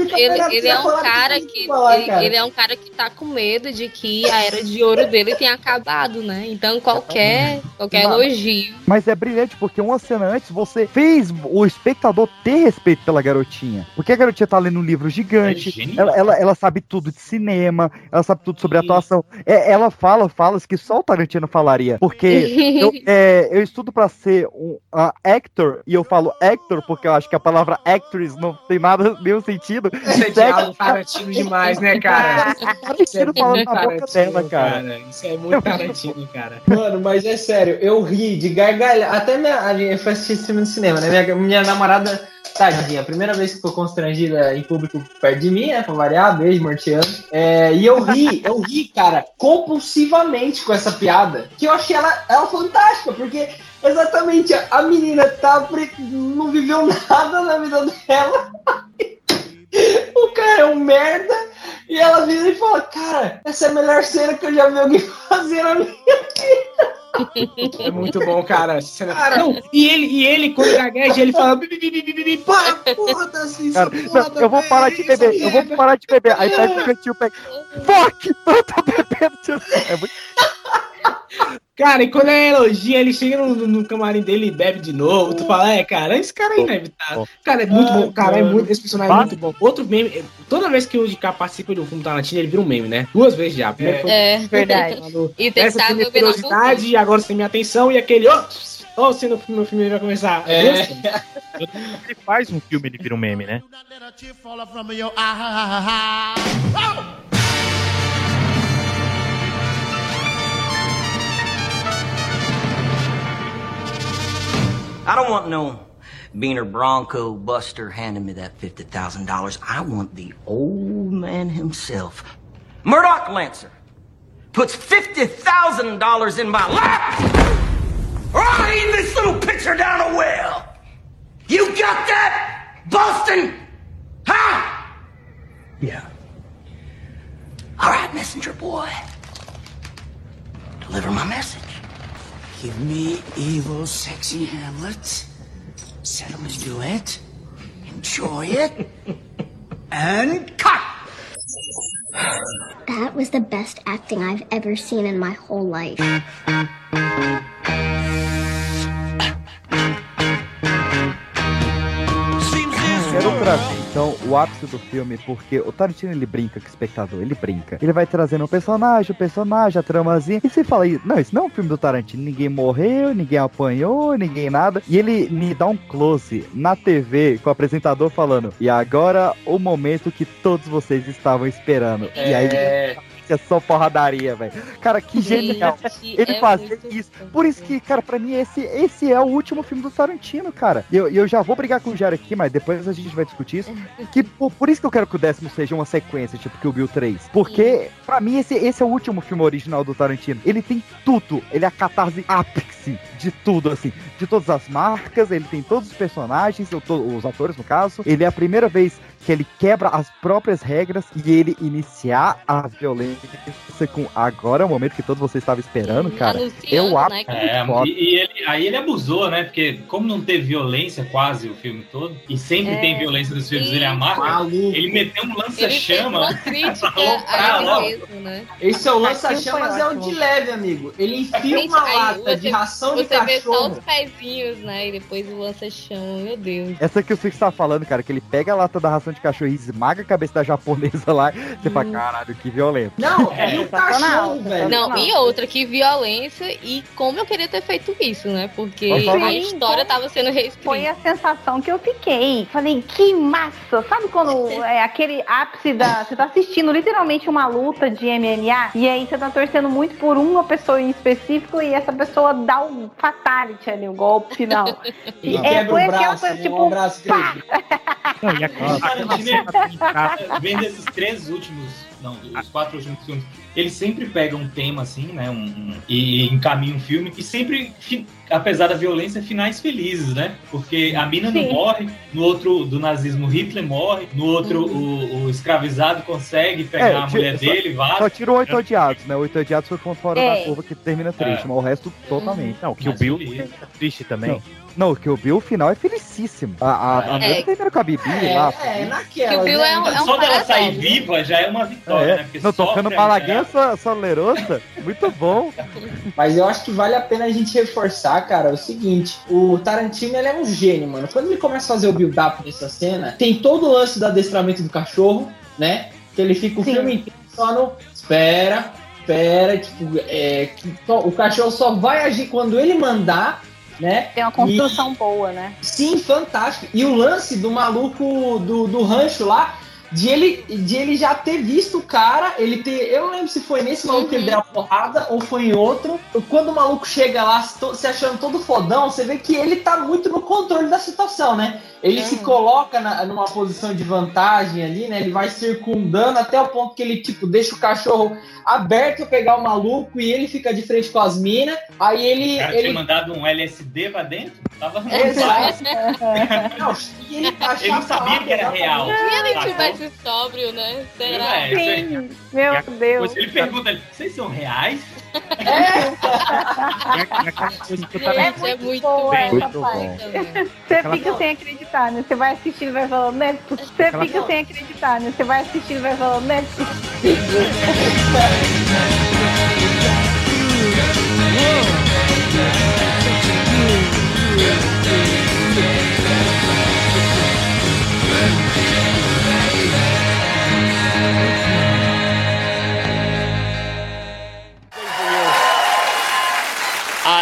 outro, ele, ele é um cara que falar, ele, cara. ele é um cara que tá com medo de que a era de ouro dele tenha acabado, né? Então qualquer qualquer Mano. elogio Mas é brilhante porque uma cena antes você fez o espectador ter respeito pela garotinha. Porque a garotinha tá lendo um livro É gigante, genial. ela, ela, ela sabe tudo de cinema, ela sabe tudo sobre atuação. É, ela fala falas que só o Tarantino falaria. Porque eu, é, eu estudo pra ser um a actor e eu falo actor porque eu acho que a palavra actress não tem nada, nenhum sentido. Isso é diálogo Tarantino demais, né, cara? Isso é Tarantino falando muito Tarantino, cara. cara. Isso é muito Tarantino, cara. Mano, mas é sério, eu ri de gargalhar. Até minha, a gente foi assistir esse filme no cinema, né? Minha, minha namorada, tadinha, a primeira vez que foi constrangida em público perto de mim, né? Pra variar, beijo, Martiano. É, e eu ri, eu ri, cara, compulsivamente com essa piada. Que eu achei ela, ela fantástica, porque exatamente a, menina tá não viveu nada na vida dela. O cara é um merda. E ela vira e fala, cara, essa é a melhor cena que eu já vi alguém fazer na minha É muito bom, cara. cena- Não, e ele, e ele, quando gagueja, ele fala. "Bi, bi, bi, bi, bi, bi, bi, pá, foda-se, Cara, isso, não, foda, eu vou parar de velho, beber, eu vou merda." parar de beber. Aí pega o cantinho, pega. Fuck! Eu tô bebendo. É muito Cara, e quando é elogia, ele chega no, no camarim dele e bebe de novo. Tu fala, é, cara, esse cara é inevitável. Cara, é muito bom. Cara, é muito, esse personagem é muito bom. Outro meme, é, toda vez que o DK participa de um filme Tarantino, ele vira um meme, né? Duas vezes já. Primeiro foi É, verdade. falando, E tem que essa estar foi minha curiosidade e agora tem minha atenção. E aquele, ó, ó, se no filme, meu filme vai começar. É. Vezes. Ele faz um filme, ele vira um meme, né? I don't want no Beaner Bronco Buster handing me that $50,000. I want the old man himself. Murdoch Lancer puts $50,000 in my lap! Or I'll aim this little pitcher down a well! You got that, Boston? Huh? Yeah. All right, messenger boy. Deliver my message. Give me evil, sexy Hamlet. Settle into it. Enjoy it. and cut! That was the best acting I've ever seen in my whole life. Quero pra mim, então, o ápice do filme, porque o Tarantino ele brinca com o espectador, ele brinca. Ele vai trazendo um personagem, o personagem, a tramazinha. E você fala, não, isso não é um filme do Tarantino. Ninguém morreu, ninguém apanhou, ninguém nada. E ele me dá um close na TV com o apresentador falando, e agora o momento que todos vocês estavam esperando. E aí É. é só porradaria, velho. Cara, que genial. Gente, Ele é muito isso. Por isso que, cara, pra mim, esse, esse é o último filme do Tarantino, cara. E eu, eu já vou brigar com o Jairo aqui, mas depois a gente vai discutir isso. Que, por, por isso que eu quero que o décimo seja uma sequência, tipo que o Bill 3. Porque, pra mim, esse, esse é o último filme original do Tarantino. Ele tem tudo. Ele é a catarse ápice de tudo, assim. De todas as marcas, ele tem todos os personagens, os atores, no caso. Ele é a primeira vez que ele quebra as próprias regras e ele iniciar a violência com agora é o momento que todos vocês estavam esperando, cara. Eu acho né, É, muito foda. e, e ele, aí ele abusou, né? Porque como não teve violência quase o filme todo, e sempre É, tem violência nos filmes, sim. ele é a marca, Maluco. ele meteu um lança-chama. né? Esse é o Aquilo lança-chamas, foi é o de leve, amigo. Ele enfia Gente, uma aí lata você- de ração de Você vê só cachorro. os pezinhos, né? E depois o lança-chama, meu Deus. Essa que o Fix tá falando, cara, que ele pega a lata da ração de cachorro e esmaga a cabeça da japonesa lá. Você fala, caralho, que violento. Não, É, e o Sensacional, cachorro, velho. Não, e outra, que violência e como eu queria ter feito isso, né? Porque Sim, a história tava sendo reescrita. Foi a sensação que eu fiquei. Falei, que massa! Sabe quando é aquele ápice da. Você tá assistindo literalmente uma luta de MMA e aí você tá torcendo muito por uma pessoa em específico e essa pessoa dá o fatality ali, o golpe final. E É, foi o aquela braço, coisa, né? tipo, um braço grande. Não, e aquela, Tarantino, vendo esses três últimos, não, os quatro últimos filmes, ele sempre pega um tema assim, né, um, um- e, e encaminha um filme e sempre, fi- apesar da violência, finais felizes, né? Porque a mina não Sim. morre, no outro do nazismo Hitler morre, no outro o, o escravizado consegue pegar a ti- mulher só- dele, vaza. Só tira o Oito Odiados, né? O Oito Odiados foi ponto fora É. da curva que termina triste, É. mas o resto totalmente. Não, que o Bill feliz. é triste também. Não, o que eu vi, o final é felicíssimo. A, a, a É. termina com a Bibi lá. É, é, Que naquela. o Bill né? é um, é um Só dela sair viva já é uma vitória, É, né? Porque não, tocando sofre a Malaguinha mulher. so- Solerosa, muito bom. Mas eu acho que vale a pena a gente reforçar, cara, o seguinte: o Tarantino ele é um gênio, mano. Quando ele começa a fazer o build-up dessa cena, tem todo o lance do adestramento do cachorro, né? Que ele fica o Sim. filme inteiro só no. Espera, espera, tipo, é, o cachorro só vai agir quando ele mandar, né? Tem uma construção boa, né? Sim, fantástico. E o lance do maluco do, do rancho lá, de ele, de ele já ter visto o cara, ele ter. Eu não lembro se foi nesse maluco que ele deu a porrada ou foi em outro. Quando o maluco chega lá se achando todo fodão, você vê que ele tá muito no controle da situação, né? Ele se coloca na- numa posição de vantagem ali, né? Ele vai circundando até o ponto que ele, tipo, deixa o cachorro aberto pegar o maluco e ele fica de frente com as minas. Aí ele. O cara ele tinha mandado um LSD pra dentro? Tava Exato. Não, e ele, Ele não sabia que era real. Se ele tivesse sóbrio, né? Será? É. Sim, meu Deus. Depois ele pergunta, vocês são reais? Eu tava É Gente, é muito muito boa bem essa Muito parte. bom. Você Aquela- fica sem acreditar, né? Você vai assistindo e vai falando, né? Você Aquela- fica sem acreditar, né? Você vai assistindo e vai falando, né?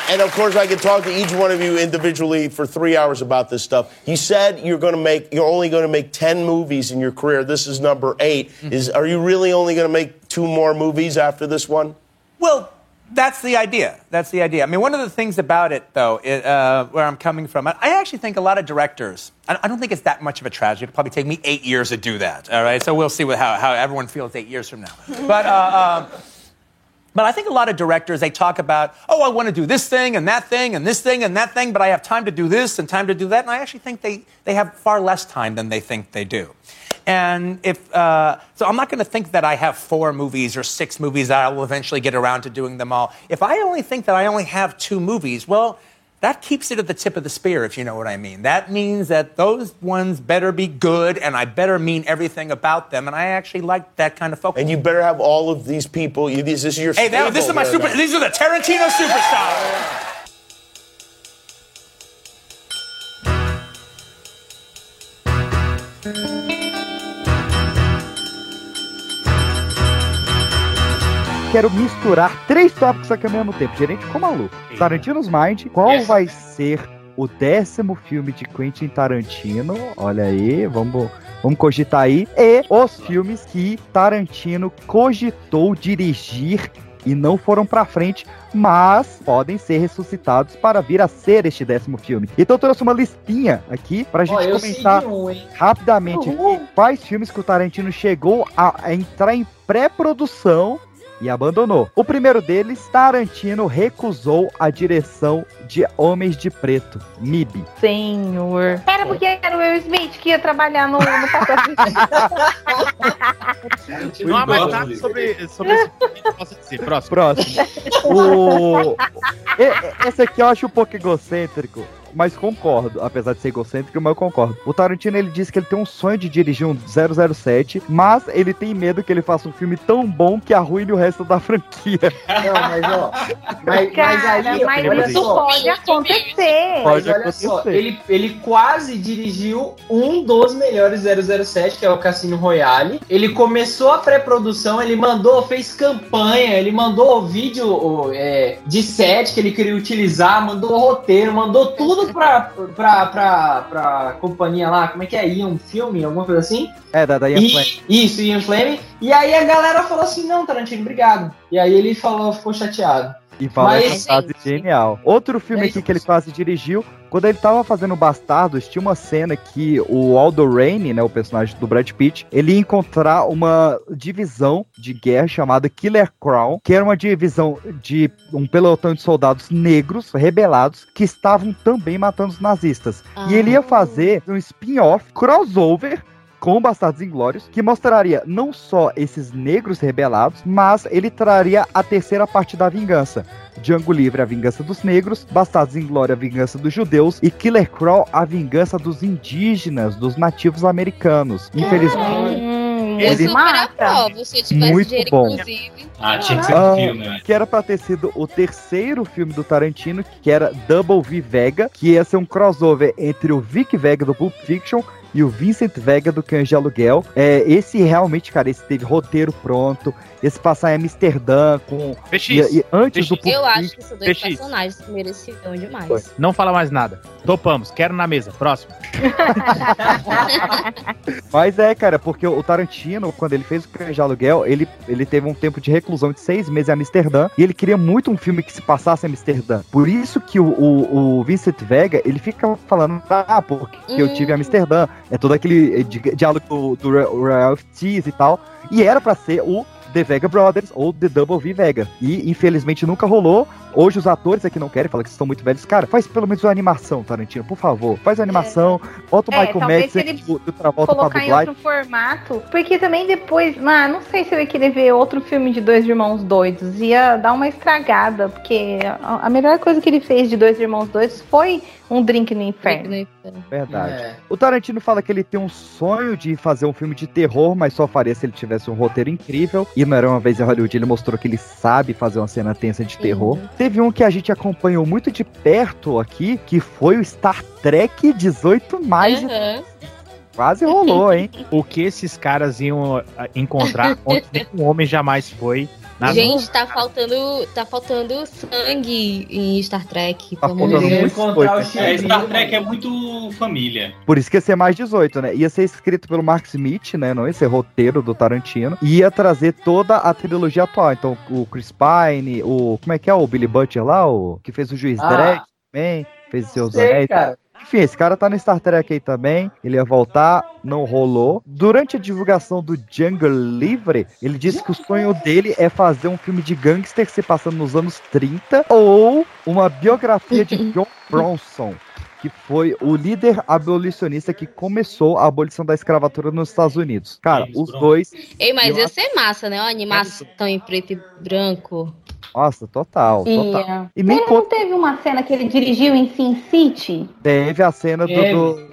and of course, I could talk to each one of you individually for three hours about this stuff. You said you're going to make, you're only going to make ten movies in your career. This is number 8 Is are you really only going to make two more movies after this one? Well, that's the idea. That's the idea. I mean, one of the things about it, though, it, uh, where I'm coming from, I actually think a lot of directors, I I don't think it's that much of a tragedy. It'll probably take me eight years to do that, all right? So we'll see what, how, how everyone feels eight years from now. But, uh, um, but I think a lot of directors, they talk about, oh, I want to do this thing and that thing and this thing and that thing, but I have time to do this and time to do that. And I actually think they, they have far less time than they think they do. And if, uh, so I'm not going to think that I have four movies or six movies that I will eventually get around to doing them all. If I only think that I only have two movies, well, that keeps it at the tip of the spear, if you know what I mean. That means that those ones better be good and I better mean everything about them. And I actually like that kind of focus. And you better have all of these people. You, this is your. Hey, that, this is my super. These are the Tarantino superstars. Quero misturar três tópicos aqui ao mesmo tempo. Gerente com maluco. Tarantino's Mind. Qual vai ser o décimo filme de Quentin Tarantino? Olha aí, vamos, vamos cogitar aí. E os filmes que Tarantino cogitou dirigir e não foram pra frente, mas podem ser ressuscitados para vir a ser este décimo filme. Então eu trouxe uma listinha aqui pra gente Ó, eu sei comentar um, rapidamente aqui quais filmes que o Tarantino chegou a, a entrar em pré-produção e abandonou. O primeiro deles, Tarantino recusou a direção de Homens de Preto, MIB. Senhor. Era porque era o Will Smith que ia trabalhar no, no papel. Não há mais nada sobre, sobre esse filme que eu possa dizer. Próximo. Próximo. O... Esse aqui eu acho um pouco egocêntrico, mas concordo. Apesar de ser egocêntrico, mas eu concordo. O Tarantino, ele disse que ele tem um sonho de dirigir um 007, mas ele tem medo que ele faça um filme tão bom que arruine o resto da franquia. Não, mas ó. Mas, mas Cara, aí, mas isso só. pode acontecer. Pode Mas olha só, acontecer. ele, ele quase dirigiu um dos melhores 007, que é o Cassino Royale. Ele, come, começou a pré-produção, ele mandou, fez campanha, ele mandou vídeo ó, é, de set que ele queria utilizar, mandou roteiro, mandou tudo pra, pra, pra, pra companhia lá, como é que é? Ian Filme, alguma coisa assim? É, da, da Ian E- Fleming. Isso, Ian Fleming. E aí a galera falou assim, não, Tarantino, obrigado. E aí ele falou, ficou chateado. E fala Mas- essa frase genial. Outro filme aqui que ele quase dirigiu, quando ele tava fazendo Bastardos, tinha uma cena que o Aldo Raine, né, o personagem do Brad Pitt, ele ia encontrar uma divisão de guerra chamada Killer Crown, que era uma divisão de um pelotão de soldados negros, rebelados, que estavam também matando os nazistas. E ele ia fazer um spin-off, crossover, com Bastardos Inglórios, que mostraria não só esses negros rebelados, mas ele traria a terceira parte da vingança. Django Livre, a vingança dos negros, Bastardos Inglórios, a vingança dos judeus, e Killer Crow, a vingança dos indígenas, dos nativos americanos. Infelizmente, Hum, Ele- eu super aprovo, se tivesse Muito dinheiro, bom. inclusive. Ah, tinha que ser um Ah, filme, né? que era pra ter sido o terceiro filme do Tarantino, que era Double V Vega, que ia ser um crossover entre o Vic Vega do Pulp Fiction e o Vincent Vega do Cães de Aluguel. É, esse realmente, cara, esse teve roteiro pronto, esse passar em Amsterdã com... PX, e- e antes do Pulp Eu acho que esses dois PX. personagens mereciam demais. Não fala mais nada. Topamos, quero na mesa. Próximo. Mas é, cara, porque o Tarantino, quando ele fez o Cães de Aluguel, ele, ele teve um tempo de reclusão de seis meses em Amsterdã e ele queria muito um filme que se passasse em Amsterdã. Por isso que o, o, o Vincent Vega, ele fica falando, ah, porque eu tive em Amsterdã. É todo aquele eh, di- diálogo do, do Ra- Ralph Tees e tal. E era pra ser o The Vega Brothers ou The Double V Vega. E infelizmente nunca rolou. Hoje os atores aqui não querem, falam que estão muito velhos. Cara, faz pelo menos uma animação, Tarantino, por favor. Faz a animação, bota o É, Michael talvez Madsen se ele o, o Travolta pra Colocar em outro formato. Porque também depois, mano, não sei se eu ia querer ver outro filme de Dois Irmãos Doidos. Ia dar uma estragada, porque a, a melhor coisa que ele fez de Dois Irmãos Doidos foi um drink no inferno. Verdade. É. O Tarantino fala que ele tem um sonho de fazer um filme de terror, mas só faria se ele tivesse um roteiro incrível. E não era uma vez em Hollywood, ele mostrou que ele sabe fazer uma cena tensa de terror. Teve um que a gente acompanhou muito de perto aqui, que foi o Star Trek 18 mais. Uhum. Quase rolou, hein? O que esses caras iam ah, encontrar onde nenhum homem jamais foi. Na Gente, tá faltando, tá faltando sangue em Star Trek. Tá faltando muito coisa. É, Star Trek é muito família. Por isso que ia ser mais 18, né? Ia ser escrito pelo Mark Smith, né? Não ia ser roteiro do Tarantino. E ia trazer toda a trilogia atual. Então, o Chris Pine, o. Como é que é? O Billy Butcher lá, o que fez o Juiz Ah. Dredd também. Fez seus anéis. cara. Enfim, esse cara tá no Star Trek aí também. Ele ia voltar, não rolou. Durante a divulgação do Django Livre, ele disse que o sonho dele é fazer um filme de gangster se passando nos anos 30 ou uma biografia de John Bronson. Que foi o líder abolicionista que começou a abolição da escravatura nos Estados Unidos. Cara, os dois. Ei, mas eu ia ser massa, né? Uma animação em preto e branco. Nossa, total, total. Ia. E nem Ele não teve uma cena que ele dirigiu em Sin City? Teve a cena do,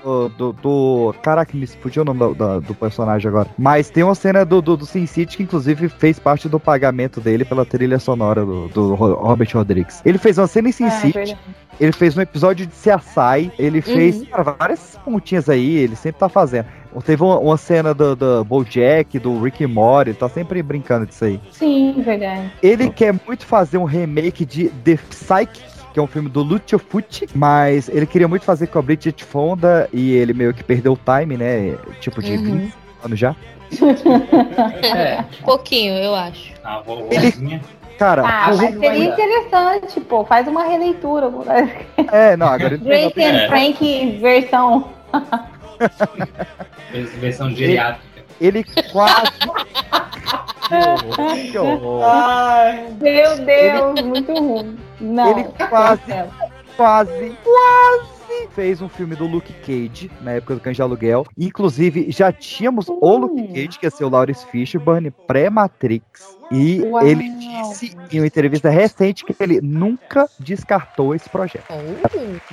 do, do, do- Caraca, me fugiu o nome do, do- do personagem agora. Mas tem uma cena do, do, do Sin City que, inclusive, fez parte do pagamento dele pela trilha sonora do, do Ro- Robert Rodrigues. Ele fez uma cena em Sin É, City. verdade. Ele fez um episódio de CSI. Ele fez Uhum. cara, várias pontinhas aí. Ele sempre tá fazendo. Teve uma, uma cena do, do Bojack, do Rick and Morty. Ele tá sempre brincando disso aí. Sim, verdade. Ele quer muito fazer um remake de The Psychic, que é um filme do Lucio Fucci, mas ele queria muito fazer com a Bridget Fonda e ele meio que perdeu o time, né? Tipo de Uhum. 20 anos já. É. Pouquinho, eu acho. A vovozinha. Cara, Ah, mas seria interessante, pô. Faz uma releitura. é, não, agora ele Grace and É. Frank versão. Versão geriátrica. ele quase. que horror, que horror. Ai, meu Deus, muito ruim. Não. Ele quase, quase, quase fez um filme do Luke Cage, na época do Cães de Aluguel. Inclusive, já tínhamos o Luke Cage, que ia ser o Lawrence Fishburne, pré-Matrix. E Uau. ele disse em uma entrevista recente que ele nunca descartou esse projeto.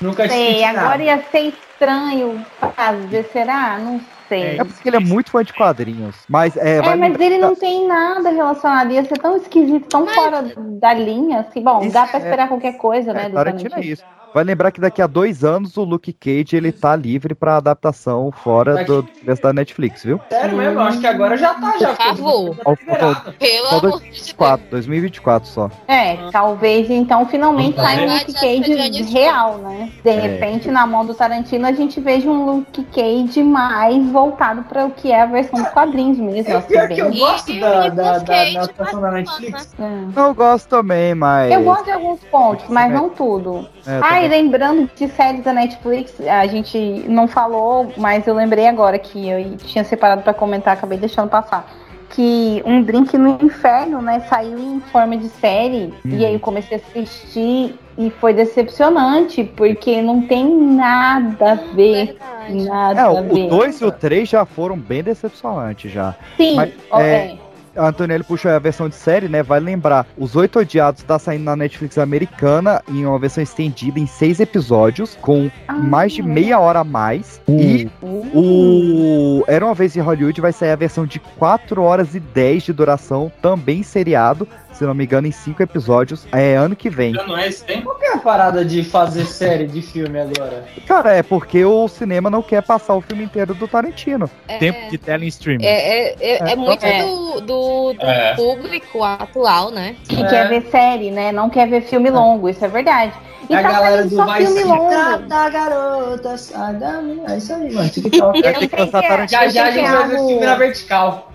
Nunca sei, agora ia ser estranho fazer, será? Não sei. É porque ele é muito fã de quadrinhos. Mas é, É, mas lembrar ele não tem nada relacionado. Ia ser tão esquisito, tão fora da linha. Assim, bom, dá pra esperar qualquer coisa, né? É, do Tarantino é Tarantino. isso. Vai lembrar que daqui a dois anos o Luke Cage ele tá livre pra adaptação fora do universo da Netflix, viu? Sério mesmo, acho que agora já tá, já. Por favor. Só, só, Pelo só amor de 2024, 2024 só. É, talvez então finalmente saia um Luke Cage real, né? De É. repente, na mão do Tarantino, a gente veja um Luke Cage mais voltado para o que é a versão dos quadrinhos mesmo. É assim, que eu gosto da, da, da, da atuação da Netflix. É. Eu gosto também, mas. Eu gosto de alguns pontos, mas não tudo. É, eu ah, e lembrando de séries da Netflix, a gente não falou, mas eu lembrei agora que eu tinha separado pra comentar, acabei deixando passar. Que um drink no inferno, né, saiu em forma de série. Uhum. E aí eu comecei a assistir e foi decepcionante, porque não tem nada a ver. Nada É, a o ver. 2 e o 3 já foram bem decepcionantes já. Sim, Mas, é, é. A Antonelli puxou a versão de série, né? Vai lembrar, Os Oito Odiados tá saindo na Netflix americana em uma versão estendida em seis episódios, com mais de meia hora a mais. E o Era Uma Vez em Hollywood vai sair a versão de 4 horas e 10 de duração, também seriado, se não me engano, em cinco episódios, é ano que vem. Já não é esse tempo? Qual que é a parada de fazer série de filme agora? Cara, é porque o cinema não quer passar o filme inteiro do Tarantino. Tempo de tela em streaming. É, é, é, é muito É. do, do, do É. público atual, né? Que quer ver série, né? Não quer ver filme longo, isso é verdade. E a tá galera do Vai Se longo. Trata, garota, da minha. É isso aí, mano. TikTok. Vai ter que lançar Tarantino. Já já a gente vai ver algo- filme na vertical.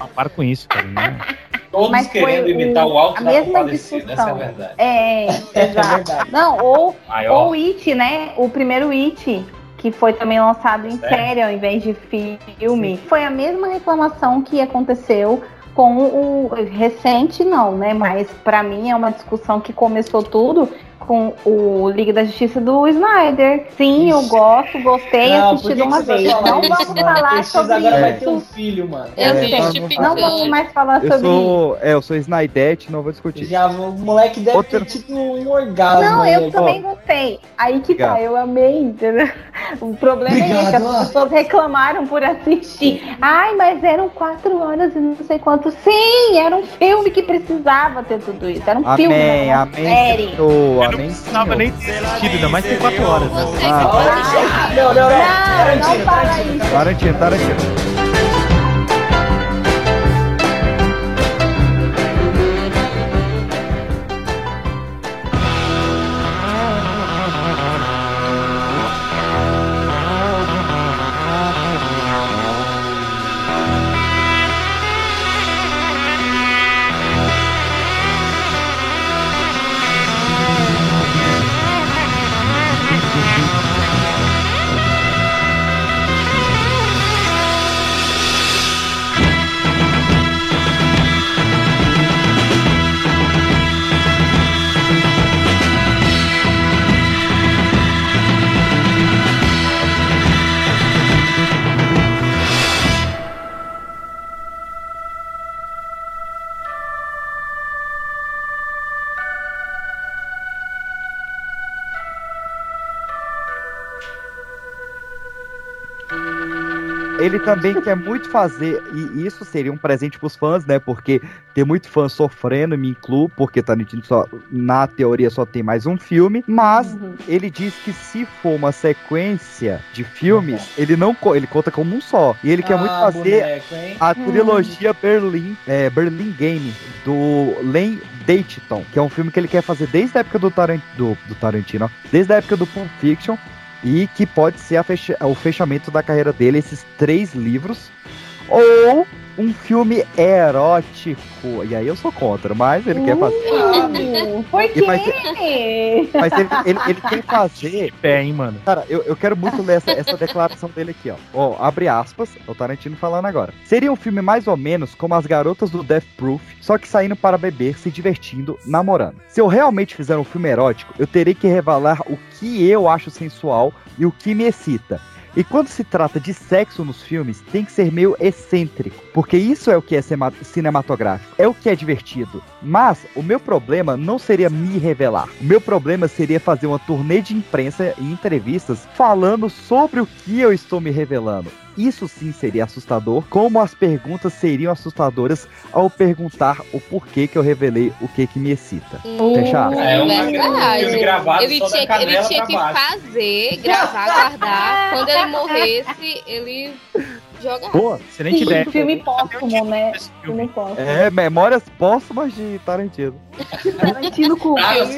Ah, para com isso, cara. né? Todos Mas querendo imitar o alto a da mesma compadecida, essa é a discussão. verdade. É, exato. Não, ou, Maior. ou It, né? O primeiro It, que foi também lançado em Certo. série ao invés de filme. Foi a mesma reclamação que aconteceu com o recente, não, né? Mas pra mim é uma discussão que começou tudo com o Liga da Justiça do Snyder. Sim, eu gosto, gostei, Não, assisti que de uma que vez. Não isso, vamos mano? falar sobre agora vai ter isso. um filho, mano. Eu É, tá, Não vamos mais falar Eu sobre isso. sou, é, eu sou Snydete, não vou discutir. Já, o moleque deve ter tido um orgasmo. Não, eu aí. também gostei. Aí que tá, Obrigado. eu amei, entendeu? O problema é esse, Obrigado, ó. as pessoas reclamaram por assistir. Ai, mas eram quatro horas e não sei quanto. Sim, era um filme que precisava ter tudo isso. Era um filme, Amém, não uma amém, série. Senhor, amém, Precisava nem ter assistido, ainda mais tem 4 horas. Né? Ah, Não, não, não. Não, não isso. Tarantino, Tarantino. Ele também quer muito fazer, e isso seria um presente pros fãs, né? Porque tem muito fã sofrendo, me incluo, porque Tarantino só, na teoria só tem mais um filme, mas ele diz que se for uma sequência de filmes, ele não ele conta como um só. E ele quer muito Ah, fazer boneco, a trilogia Berlim, é, Berlin Game, do Len Dayton, que é um filme que ele quer fazer desde a época do, Taran- do, do Tarantino, desde a época do Pulp Fiction, e que pode ser fecha- o fechamento da carreira dele, esses três livros, ou um filme erótico. E aí eu sou contra, mas ele quer fazer. Uh, por quê? Mas ele, ele, ele quer fazer. Pé, hein, mano? Cara, eu, eu quero muito ler essa, essa declaração dele aqui, ó. Ó, abre aspas, é o Tarantino falando agora. Seria um filme mais ou menos como as garotas do Death Proof, só que saindo para beber, se divertindo, namorando. Se eu realmente fizer um filme erótico, eu terei que revelar o que eu acho sensual e o que me excita. E quando se trata de sexo nos filmes, tem que ser meio excêntrico, porque isso é o que é cinematográfico, é o que é divertido. Mas o meu problema não seria me revelar. O meu problema seria fazer uma turnê de imprensa e entrevistas falando sobre o que eu estou me revelando. Isso sim seria assustador, como as perguntas seriam assustadoras ao perguntar o porquê que eu revelei o que que me excita. Fechado? É uma Verdade. Ele tinha, que- ele tinha que baixo. fazer, gravar, guardar. Quando ele morresse, ele joga. Pô, excelente Sim, ideia. Filme póstumo, né? Filme póstumo. É, memórias póstumas de Tarantino. Tarantino com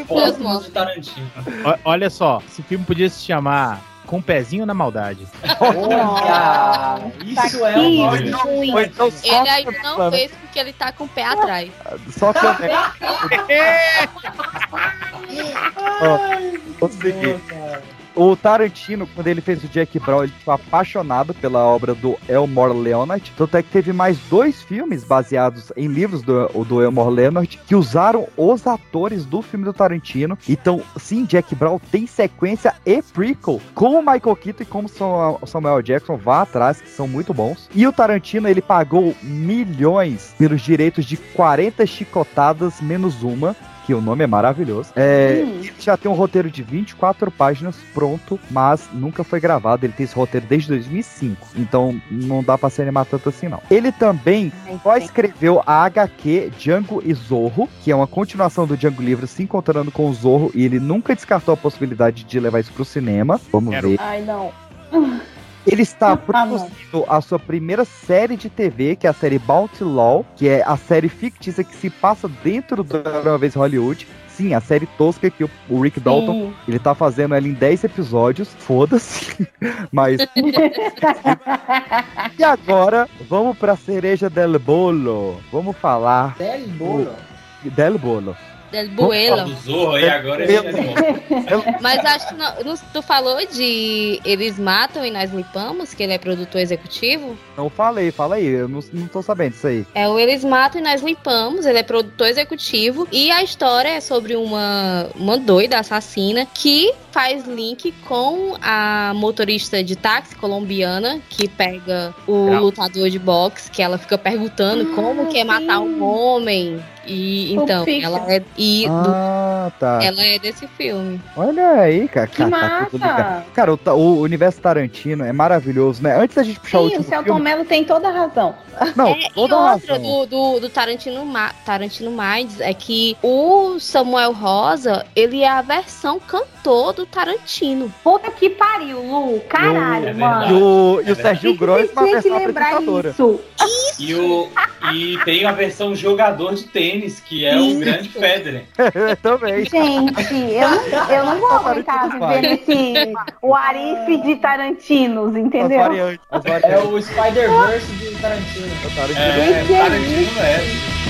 póstumo. de Tarantino. O- Olha só, esse filme podia se chamar Com o Pezinho na Maldade. Olha, isso é um então Ele ainda não falando. fez porque ele tá com o pé atrás. Só que eu... Seguir. O Tarantino, quando ele fez o Jack Brown, ele ficou apaixonado pela obra do Elmore Leonard. Tanto é que teve mais dois filmes baseados em livros do, do Elmore Leonard que usaram os atores do filme do Tarantino. Então, sim, Jack Brown tem sequência e prequel com o Michael Keaton e como Samuel Samuel Jackson. Vá atrás, que são muito bons. E o Tarantino, ele pagou milhões pelos direitos de 40 chicotadas menos uma que o nome é maravilhoso. É, Ele já tem um roteiro de 24 páginas pronto, mas nunca foi gravado. Ele tem esse roteiro desde 2005, então não dá pra se animar tanto assim, não. Ele também só escreveu a HQ Django e Zorro, que é uma continuação do Django Livre se encontrando com o Zorro, e ele nunca descartou a possibilidade de levar isso pro cinema. Vamos ver. Ai, não. Ele está produzindo a sua primeira série de TV, que é a série Bounty Law, que é a série fictícia que se passa dentro do Era Uma Vez Hollywood. Sim, a série tosca que o, Rick Dalton, ele tá fazendo ela em 10 episódios, foda-se. Mas. e agora, vamos pra cereja del bolo. Vamos falar. Del Bolo. Del bolo. Del Buelo. Do Zorro aí agora ele é Mas acho que não, não- tu falou de Eles Matam e Nós Limpamos, que ele é produtor executivo. Não falei, fala aí, eu não, não tô sabendo disso aí. É o Eles Matam e Nós Limpamos, ele é produtor executivo. E a história é sobre uma, uma doida assassina que faz link com a motorista de táxi colombiana que pega o Grau. lutador de boxe, que ela fica perguntando como que é matar um homem. E então, ela é. E do- Ah, tá. ela é desse filme. Olha aí, cara. Que cara, tá tudo massa! ligado. Cara, o, o universo Tarantino é maravilhoso, né? Antes da gente puxar o Sim, o último Celton filme... Mello tem toda a razão. Não, É, e toda outra razão. do, do, do Tarantino, Ma- Tarantino Minds é que o Samuel Rosa, ele é a versão cantor do Tarantino. Puta que pariu, Lu. Caralho, É E mano. o, e o É Serginho Gross uma Tinha que versão lembrar apresentadora. isso. E, o, e tem a versão jogador de tênis, que é o grande Federer. Também. Gente, eu não, eu não vou aguentar viver nesse o Arif de Tarantinos, As entendeu? variantes. As É variantes. o Spider-Verse de Tarantino. Tarantino. É, Que que é Tarantino é.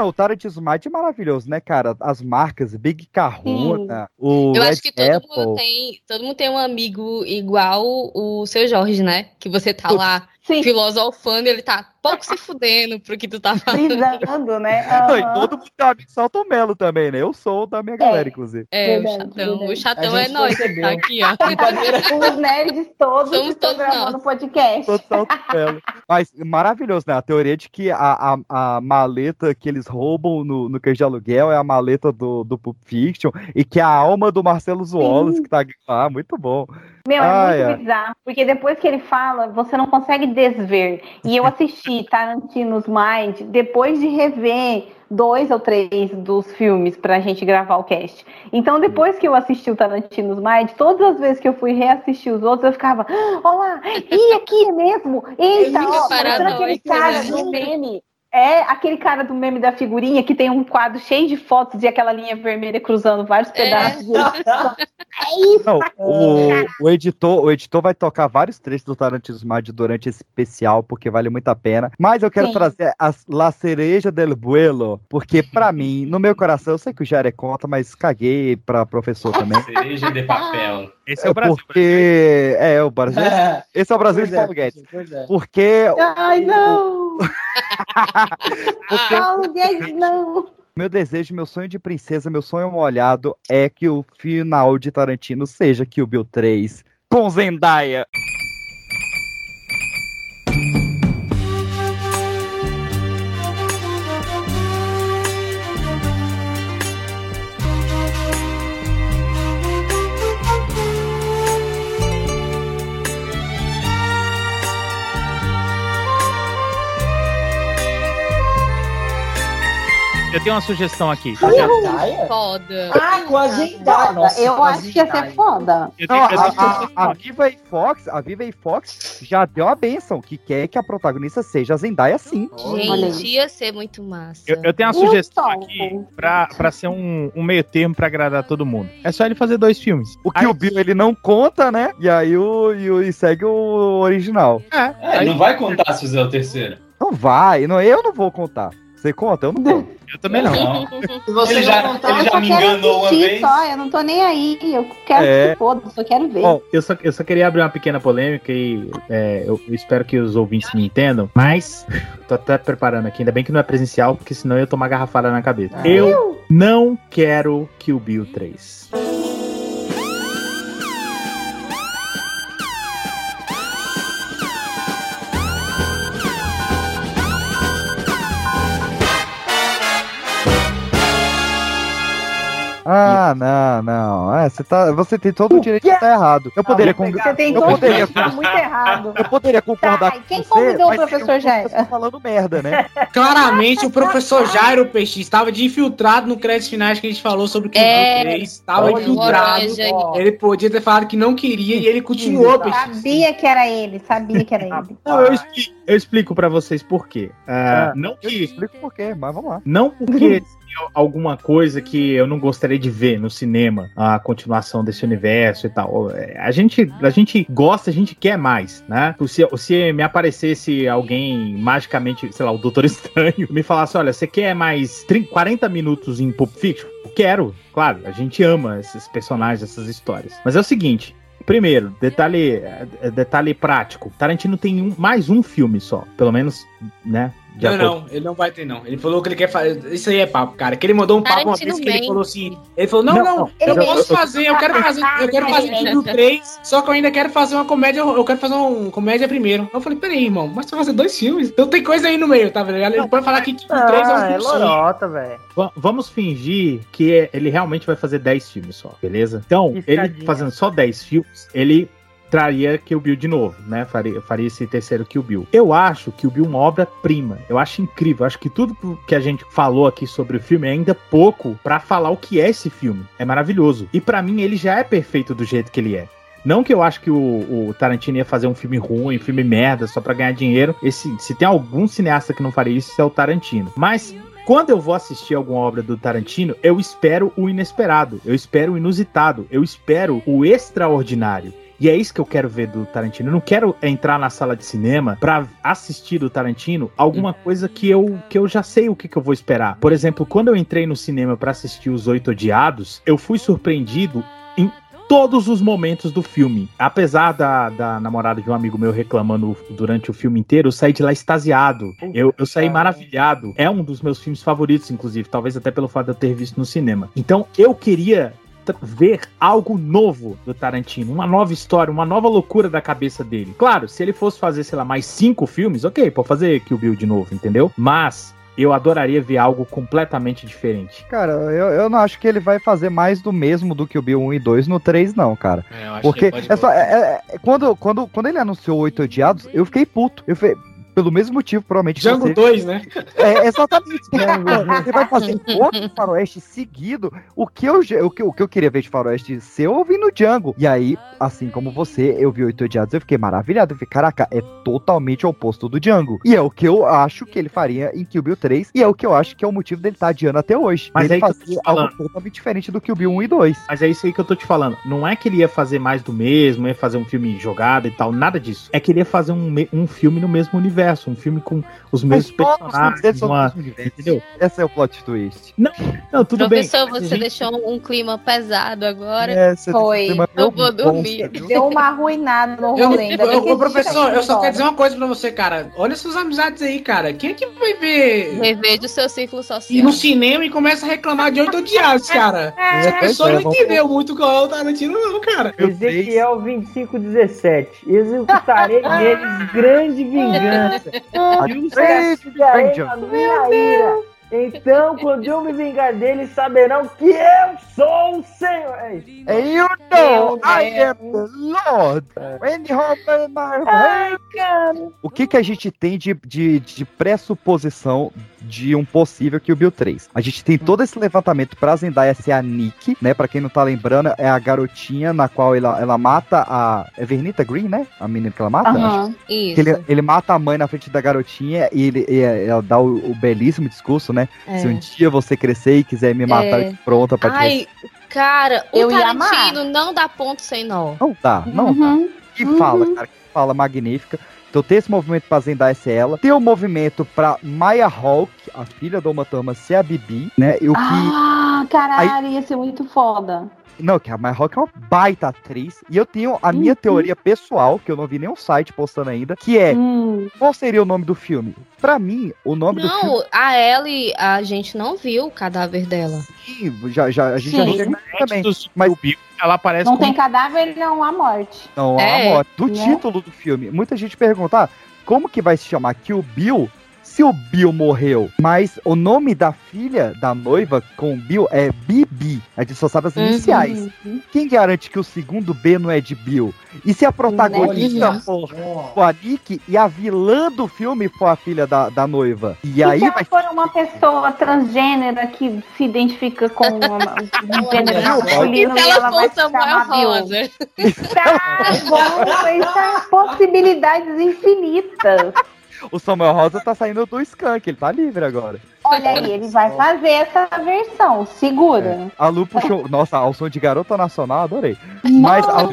Não, o Tarantino Smite é maravilhoso, né, cara? As marcas, Big Carruna, o Eu Red acho que todo Apple. mundo tem, todo mundo tem um amigo igual o seu Jorge, né? Que você tá lá Sim. filosofando ele tá pouco se fudendo pro que tu tá falando. Brisando, né? Não, e Aham. todo mundo um amigo Salto Melo também, né? Eu sou da minha galera, inclusive. É, o Verdade, chatão. verdade. O chatão é nós que tá aqui, ó. Os nerds todos Somos estão todos gravando nós. podcast. Todo Salto Melo. Mas maravilhoso, né? A teoria de que a, a, a maleta que eles roubam no, no Cães de Aluguel é a maleta do, do Pulp Fiction e que é a alma do Marcelo Wallace que tá lá. Muito bom. Meu, é Ai, muito ai. bizarro, porque depois que ele fala, você não consegue desver. E eu assisti Tarantino's Mind depois de rever dois ou três dos filmes pra gente gravar o cast. Então, depois que eu assisti o Tarantino's Mind, todas as vezes que eu fui reassistir os outros, eu ficava, "Ah, olá, e aqui é mesmo? Eita, Fica ó, parecendo aquele cara né? do meme. É aquele cara do meme da figurinha que tem um quadro cheio de fotos e aquela linha vermelha cruzando vários pedaços. de É isso. Não, o, o editor, o editor vai tocar vários trechos do Tarantino Smart durante esse especial, porque vale muito a pena. Mas eu quero Sim. trazer a La Cereja del Buelo, porque pra mim, no meu coração, eu sei que o Jair é contra, mas caguei pra professor também. Cereja de papel. Esse é o Brasil. Porque. É, o Brasil. É, Esse é o Brasil de é, Paulo Guedes. é. Porque. Ai, não! Porque Paulo Guedes, não! meu desejo, meu sonho de princesa, meu sonho molhado é que o final de Tarantino seja Kill Bill 3 com Zendaya. Eu tenho uma sugestão aqui. Zendaya? Foda. Ah, com a Zendaya. Nossa, eu acho que ia ser foda. Eu tenho- eu a, tenho- a, a Viva e Fox, a Viva e Fox já deu a benção que quer que a protagonista seja a Zendaya sim. Gente, ia ser muito massa. Eu, eu tenho uma sugestão aqui pra, pra ser um, um meio termo pra agradar todo mundo. É só ele fazer dois filmes. O que o Bill ele não conta, né? E aí o, e, o- e segue o original. É, É, não vai contar se fizer o terceiro. Não vai, não, eu não vou contar. Você conta? Eu não conto. Eu também não. Se você Ele já- contar, ele Eu já me quero enganou uma vez. só, eu não tô nem aí. Eu quero É. que foda, só quero ver. Bom, eu só, eu só queria abrir uma pequena polêmica e é, eu, eu espero que os ouvintes me entendam, mas tô até preparando aqui, ainda bem que não é presencial, porque senão eu ia tomar garrafada na cabeça. Eu não quero que o Bill 3. Ah, não, não. É, você, tá, você tem todo o direito de estar errado. Eu poderia con- Você tem eu todo poderia, tá muito errado. eu poderia concordar Tá, com quem você, convidou o professor eu- Jair? você tá falando merda, né? Claramente, o professor Jairo Peixe estava de infiltrado no crédito finais que a gente falou sobre o que É, 3. Estava olha, infiltrado. Ele podia ter falado que não queria e ele continuou, Peixe. Sabia que era ele, sabia que era ele. Não, eu explico, eu explico pra vocês por quê. Ah, Ah, não Eu que explico por quê, mas vamos lá. Não porque alguma coisa que eu não gostaria de ver no cinema, a continuação desse universo e tal. É, A gente, a gente gosta, a gente quer mais, né? Se, se me aparecesse alguém magicamente, sei lá, o Doutor Estranho, me falasse: olha, você quer mais 30, 40 minutos em Pulp Fiction? Quero, claro, a gente ama esses personagens, essas histórias. Mas é o seguinte. Primeiro, detalhe, é, detalhe prático. Tarantino tem um- mais um filme só, pelo menos, né? De Não, acordo- não, ele não vai ter, não. Ele falou que ele quer fazer. Isso aí é papo, cara. Que ele mandou um papo uma vez que ele mente. falou assim. Ele falou: não, Não, não, eu eu- posso eu- fazer, eu quero fazer, eu quero fazer Kill 3, só que eu ainda quero fazer uma comédia, eu quero fazer uma comédia primeiro. Eu falei, peraí, irmão, mas você vai fazer dois filmes? Então tem coisa aí no meio, tá ligado? Ele pode falar que Kill 3 é um Ah, é lorota, velho. Va- Vamos fingir que ele realmente vai fazer 10 filmes só, beleza? Então, ele fazendo só 10 filmes, ele traria Kill Bill de novo, né? Faria, faria esse terceiro Kill Bill. Eu acho que o Bill é uma obra-prima. Eu acho incrível. Eu acho que tudo que a gente falou aqui sobre o filme é ainda pouco pra falar o que é esse filme. É maravilhoso. E pra mim, ele já é perfeito do jeito que ele é. Não que eu acho que o, o Tarantino ia fazer um filme ruim, filme merda, só pra ganhar dinheiro. Esse, se tem algum cineasta que não faria isso, é o Tarantino. Mas quando eu vou assistir alguma obra do Tarantino, eu espero o inesperado, eu espero o inusitado, eu espero o extraordinário. E é isso que eu quero ver do Tarantino. Eu não quero entrar na sala de cinema pra assistir do Tarantino alguma coisa que eu, que eu já sei o que, que eu vou esperar. Por exemplo, quando eu entrei no cinema pra assistir Os Oito Odiados, eu fui surpreendido em todos os momentos do filme. Apesar da, da namorada de um amigo meu reclamando durante o filme inteiro, eu saí de lá extasiado. Eu, eu saí maravilhado. É um dos meus filmes favoritos, inclusive, talvez até pelo fato de eu ter visto no cinema. Então eu queria ver algo novo do Tarantino, uma nova história, uma nova loucura da cabeça dele. Claro, se ele fosse fazer, sei lá, mais cinco filmes, ok, pode fazer Kill Bill de novo, entendeu? Mas eu adoraria ver algo completamente diferente. Cara, eu, eu não acho que ele vai fazer mais do mesmo do que o Bill 1 e 2 no 3, não, cara. É, eu acho Porque que é só, é- é- quando, quando, quando ele anunciou Oito Odiados, eu fiquei puto. Eu falei, pelo mesmo motivo, provavelmente. Django você- 2, né? É, exatamente. Você vai fazer outro faroeste seguido. O que, eu, o, que, o que eu queria ver de faroeste seu, eu vi no Django. E aí, assim como você, eu vi Oito Odiados, eu fiquei maravilhado. Eu fiquei, caraca, é totalmente o oposto do Django. E é o que eu acho que ele faria em Kill Bill 3. E é o que eu acho que é o motivo dele estar adiando até hoje. Mas ele aí que eu tô fazia algo totalmente diferente do Kill Bill 1 e 2. Mas é isso aí que eu tô te falando. Não é que ele ia fazer mais do mesmo, ia fazer um filme jogado e tal, nada disso. É que ele ia fazer um, um filme no mesmo universo, um filme com os mesmos personagens. Uma... mesmo universo. Entendeu? Esse é o plot twist. Não, tudo bem. Professor, mas a você gente- deixou um clima pesado agora. É, você Foi. uma- Eu vou dormir. Deu uma arruinada no rolê. bem ô, a professor, eu só quero dizer uma coisa pra você, cara. Olha suas amizades aí, cara. Quem é que vai ver Reveja o seu ciclo ir social. no cinema e começa a reclamar de oito odiados, cara? É, Essa pois pessoa é, não vamos- entendeu muito qual é o Tarantino, não, cara. Ezequiel 2517. Executarei neles grande vingança. Minha ira. Então, quando eu me vingar deles, saberão que eu sou o Senhor. É isso. And you know I am the Lord. When you my Ai, cara. O que, que a gente tem de, de, de pressuposição de um possível Kill Bill 3. A gente tem todo esse levantamento pra Zendaya ser a Nick, né? Pra quem não tá lembrando, é a garotinha na qual ela, ela mata a. É Vernita Green, né? A menina que ela mata? Aham, Que isso. ele, ele mata a mãe na frente da garotinha e, ele, e ela dá o, o belíssimo discurso, né? É. Se um dia você crescer e quiser me matar, É. eu tô pronta pra te Ai, cara, o Eu. Tarantino não dá ponto sem nó. Não dá, não Uhum. dá. Que fala, cara, que fala magnífica. Então tem esse movimento pra Zendaya ser ela. Tem o movimento pra Maya Hawke, a filha da Uma Thurman, ser a Bibi, né? E o que... Ah, caralho, ia ser muito foda. Não, que a Maya Hawke é uma baita atriz. E eu tenho a minha Uhum. teoria pessoal, que eu não vi nenhum site postando ainda, que é... Hum. Qual seria o nome do filme? Pra mim, o nome do filme... Não, a Ellie, a gente não viu o cadáver dela. Sim, já, já, a gente já Sim. chega nele também. Do Mas... Bill, ela aparece Não como tem cadáver, não há morte. Não, É, a morte. Do né? título do filme. Muita gente pergunta, ah, como que vai se chamar Kill Bill se o Bill morreu? Mas o nome da filha da noiva com o Bill é Bibi. A gente só sabe as Uhum. iniciais. Quem garante que o segundo B não é de Bill? E se a protagonista Olha for, só. for a Nick e a vilã do filme for a filha da, da noiva? E E aí se vai ela for uma pessoa transgênera que se identifica com uma- um gênero masculino E se ela ela vai for se chamar? Rosa? Tá bom, isso é possibilidades infinitas. O Samuel Rosa tá saindo do Skunk, ele tá livre agora. Olha aí, ele vai fazer essa versão, segura. A Lu puxou. Nossa, ao som de garota nacional, adorei. Mas a,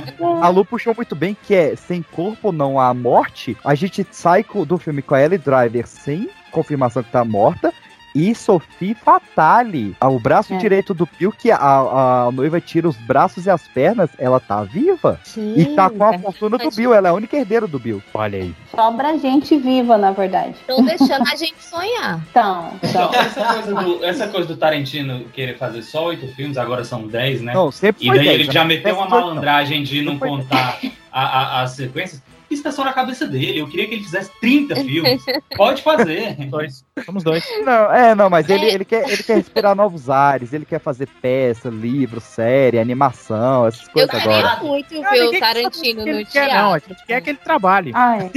a Lu puxou muito bem que é sem corpo não há morte. A gente sai do filme com a Ellie Driver sem confirmação que tá morta. E Sophie Fatale, Ah, o braço É. direito do Bill, que a, a noiva tira os braços e as pernas, ela tá viva. E tá com a é fortuna do. Bill, ela é a única herdeira do Bill. Olha aí. Sobra gente viva, na verdade. Estão deixando a gente sonhar. Então, Então, essa coisa, do, essa coisa do Tarantino querer fazer só oito filmes, agora são dez, né? Não, sempre E daí 10, ele já né? meteu uma malandragem de não contar a, a- as sequências. Isso tá só na cabeça dele. Eu queria que ele fizesse 30 filmes. Pode fazer. Dois. Somos dois. Não, é, não, mas ele, ele, quer, ele quer respirar novos ares, ele quer fazer peça, livro, série, animação, essas Eu coisas queria agora. muito Ah, ver o Tarantino no quer, não, a teatro. gente quer que ele trabalhe. Ah, é.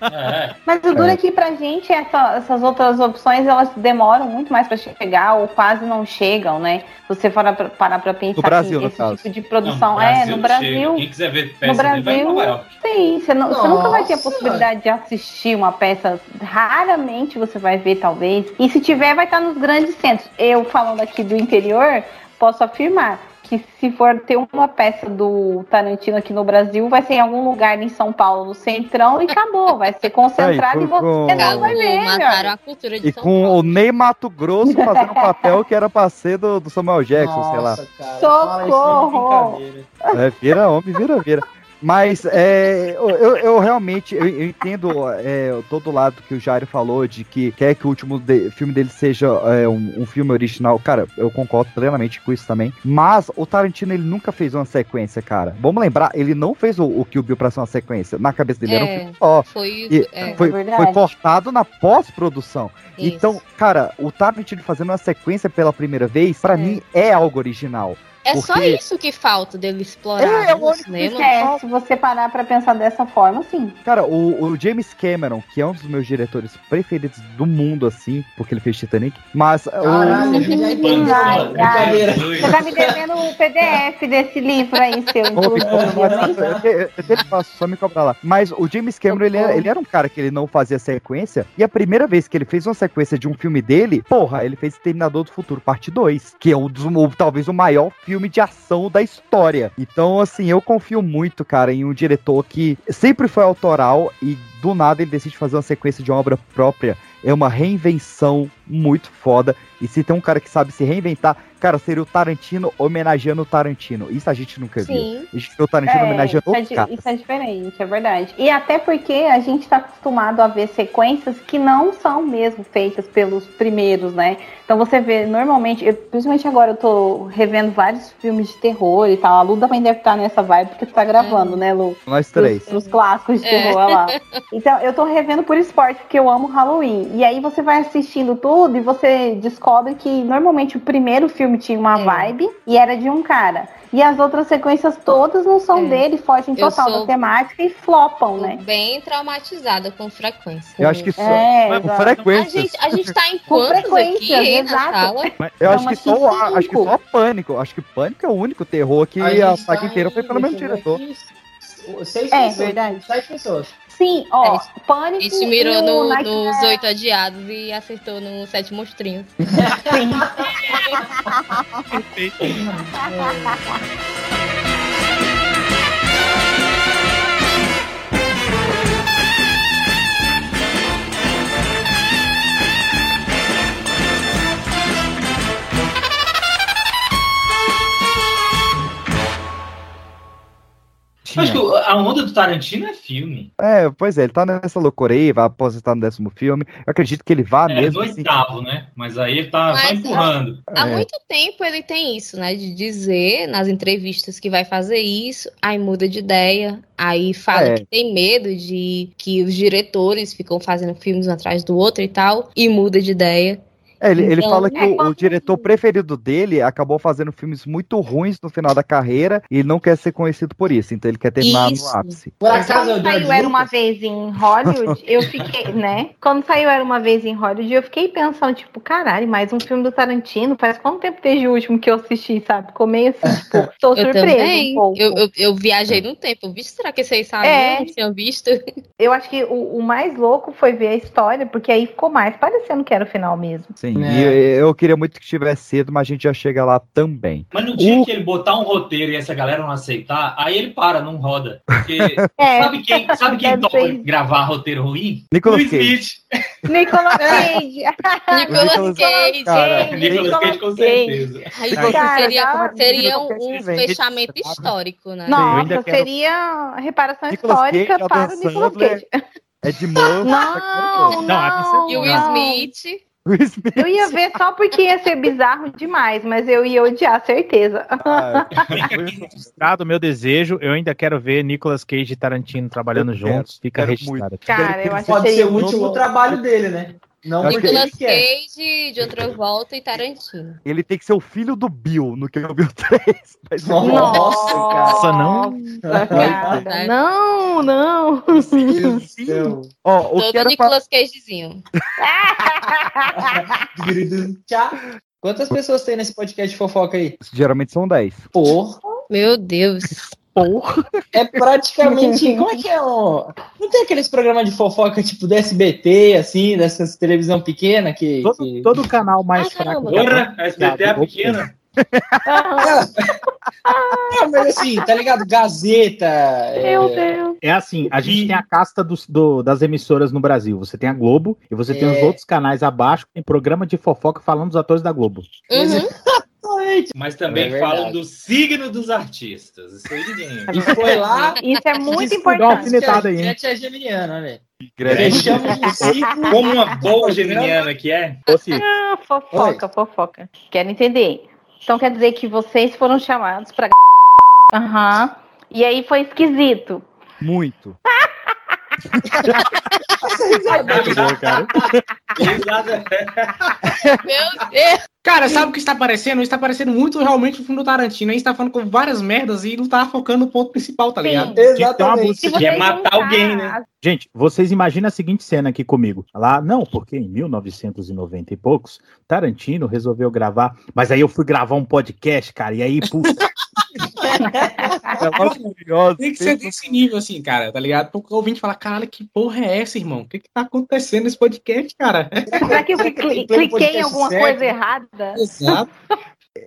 É. Mas o duro é que pra gente essa- essas outras opções elas demoram muito mais pra chegar ou quase não chegam, né? Você parar pra, parar pra pensar No Brasil, que no esse caso. tipo de produção é no chega. Brasil. Quem quiser ver No peça dele, vai em Nova Brasil, York. sim, você, não- você nunca vai ter a Nossa. possibilidade de assistir uma peça. Raramente você vai ver, talvez. E se tiver, vai estar nos grandes centros. Eu, falando aqui do interior, posso afirmar que se for ter uma peça do Tarantino aqui no Brasil, vai ser em algum lugar em São Paulo, no Centrão, e acabou. Vai ser concentrado Aí, e você com- não vai ver. mataram meu. a cultura de E São com Paulo. o Ney Mato Grosso fazendo um papel que era pra ser do, do Samuel Jackson, sei lá. Nossa, cara, Socorro! É, vira homem, vira, vira. Mas é, eu, eu- realmente eu, eu entendo é, todo lado que o Jairo falou de que quer que o último de- filme dele seja é, um, um filme original. Cara, eu concordo plenamente com isso também. Mas o Tarantino ele nunca fez uma sequência, cara. Vamos lembrar, ele não fez o, o Kill Bill pra ser uma sequência. Na cabeça dele era um É, filme só. Foi, E é, foi, É foi cortado na pós-produção. Então, cara, o Tarantino fazendo uma sequência pela primeira vez, pra É. mim, é algo original. É só porque- isso que falta dele explorar É, é o cinema. É, se você parar pra pensar dessa forma, sim. Cara, o, o James Cameron, que é um dos meus diretores preferidos do mundo, assim, porque ele fez Titanic, mas Caralho, o... Você tá me devendo o PDF desse livro aí, seu te faço, só me cobrar lá. Mas o James Cameron, ele era, ele era um cara que ele não fazia sequência, e a primeira vez que ele fez uma sequência de um filme dele, porra, ele fez Terminador do Futuro, parte 2, que é um dos, o- talvez o maior filme de ação da história. Então, assim, eu confio muito, cara, em um diretor que sempre foi autoral e do nada ele decide fazer uma sequência de uma obra própria. É uma reinvenção muito foda. E se tem um cara que sabe se reinventar, cara, seria o Tarantino homenageando o Tarantino. Isso a gente nunca viu. Sim. A gente viu o Tarantino homenageando isso, é, isso é diferente, é verdade. E até porque a gente tá acostumado a ver sequências que não são mesmo feitas pelos primeiros, né? Então você vê, normalmente, eu- principalmente agora eu tô revendo vários filmes de terror e tal. A Lu também deve estar nessa vibe porque tu tá gravando, né, Lu? Nós três. Os, os clássicos de É. terror, olha lá. Então, eu tô revendo por esporte, porque eu amo Halloween. E aí você vai assistindo tudo e você descobre que normalmente o primeiro filme tinha uma É. vibe e era de um cara. E as outras sequências todas não são É. dele, fogem total da temática e flopam, né? Bem traumatizada com frequência. Eu acho que só. É, com exato. A frequência. gente, a gente tá em Com quantos frequência, aqui exato. sala? Mas eu Não, acho que só acho que só Pânico. Acho que Pânico é o único terror que A a, gente saga tá inteira foi pelo mesmo diretor. Seis É, pessoas. verdade. Sete pessoas. Sim, ó, A Pânico gente mirou e no- Nightmare- nos oito adiados e acertou no sete monstrinhos. Sim. Eu Acho que a onda do Tarantino é filme. É, pois é, ele tá nessa loucura aí, vai aposentar no décimo filme. Eu acredito que ele vá É, mesmo. no assim. oitavo, né? Mas aí ele tá só Mas, empurrando. Há É. muito tempo ele tem isso, né? De dizer nas entrevistas que vai fazer isso, aí muda de ideia, aí fala É. que tem medo de que os diretores ficam fazendo filmes um atrás do outro e tal, e muda de ideia. É, ele, ele Então, fala que é o, o diretor preferido dele acabou fazendo filmes muito ruins no final da carreira e ele não quer ser conhecido por isso, então ele quer terminar Isso. no ápice. Por acaso Quando saiu Era Uma? Vez em Hollywood, eu fiquei, né? Quando saiu Era Uma Vez em Hollywood, eu fiquei pensando, tipo, caralho, mais um filme do Tarantino? Faz quanto tempo desde o último que eu assisti, sabe? Ficou meio assim, tipo, tô Eu surpresa também. um pouco. Eu, eu, eu viajei num tempo. Eu vi, será que vocês sabiam? É. Não tinham visto? Eu acho que o, o mais louco foi ver a história, porque aí ficou mais parecendo que era o final mesmo. Sim, É. e eu, queria muito que tivesse cedo, mas a gente já chega lá também. Mas no dia O- que ele botar um roteiro e essa galera não aceitar, aí ele para, não roda. Porque É. sabe quem, sabe quem isso. gravar roteiro ruim? Nicolas Cage. Smith. Nicolas Cage! Nicolas Cage. Cara, Nicolas Cage, com certeza. Aí Cara, seria, um vem. fechamento histórico, né? Nossa, quero- seria reparação Nicolas histórica Cage, para o Nicolas Sandler. Cage. É de mão. Não, Não, não, E o Will. Smith. Eu ia ver só porque ia ser bizarro demais, mas eu ia odiar, certeza. Ah, Registrado o meu desejo, eu ainda quero ver Nicolas Cage e Tarantino trabalhando Eu quero, juntos. Fica quero registrado. aqui. Cara, eu acho que Pode ser o último novo- trabalho dele, né? Não Nicolas. Cage, John Travolta e Tarantino. Ele tem que ser o filho do Bill no que o 3. Mas Nossa, Nossa, não. Nossa, cara. Não, não. Então, Ó, o Todo que era pra... Nicolas Cagezinho. Tchau. Quantas pessoas tem nesse podcast de fofoca aí? Geralmente são 10. Porra. Meu Deus. Porra. É praticamente. Como é que é? Um... Não tem aqueles programas de fofoca tipo do SBT, assim, dessas televisão pequena que. Todo, que- todo canal mais Ai, fraco. caramba. Porra, a SBT é Opa. pequena. Ah, mas assim, tá ligado? Gazeta. é, Meu Deus. É assim, a gente E- tem a casta dos- do- das emissoras no Brasil. Você tem a Globo e você tem É. os outros canais abaixo que tem programa de fofoca falando dos atores da Globo. Uhum. Exatamente. Mas também É falam do signo dos artistas. Isso aí ninguém. E foi lá. Isso é muito importante. hein? Gretchen é geminiana, velho. Grande. Fechamos o ciclo. Como uma boa geminiana que é. Ah, fofoca, fofoca. Quero entender. Então quer dizer que vocês foram chamados pra. Aham. E aí foi esquisito. Muito. Risada. Meu Deus. Cara, sabe o que está parecendo? Está parecendo muito realmente o filme do Tarantino. A gente tá falando com várias merdas e não tá focando no ponto principal, tá ligado? Sim. Exatamente. Que é matar alguém, né? Gente, vocês imaginam a seguinte cena aqui comigo. Lá, não, porque em 1990 e poucos, Tarantino resolveu gravar. Mas aí eu fui gravar um podcast, cara, e aí, puta, É maravilhoso. Tem que ser desse nível, assim, cara, tá ligado? Porque o ouvinte fala, caralho, que porra é essa, irmão? O que que tá acontecendo nesse podcast, cara? Será que eu cli- cliquei em alguma certo. coisa errada? Exato.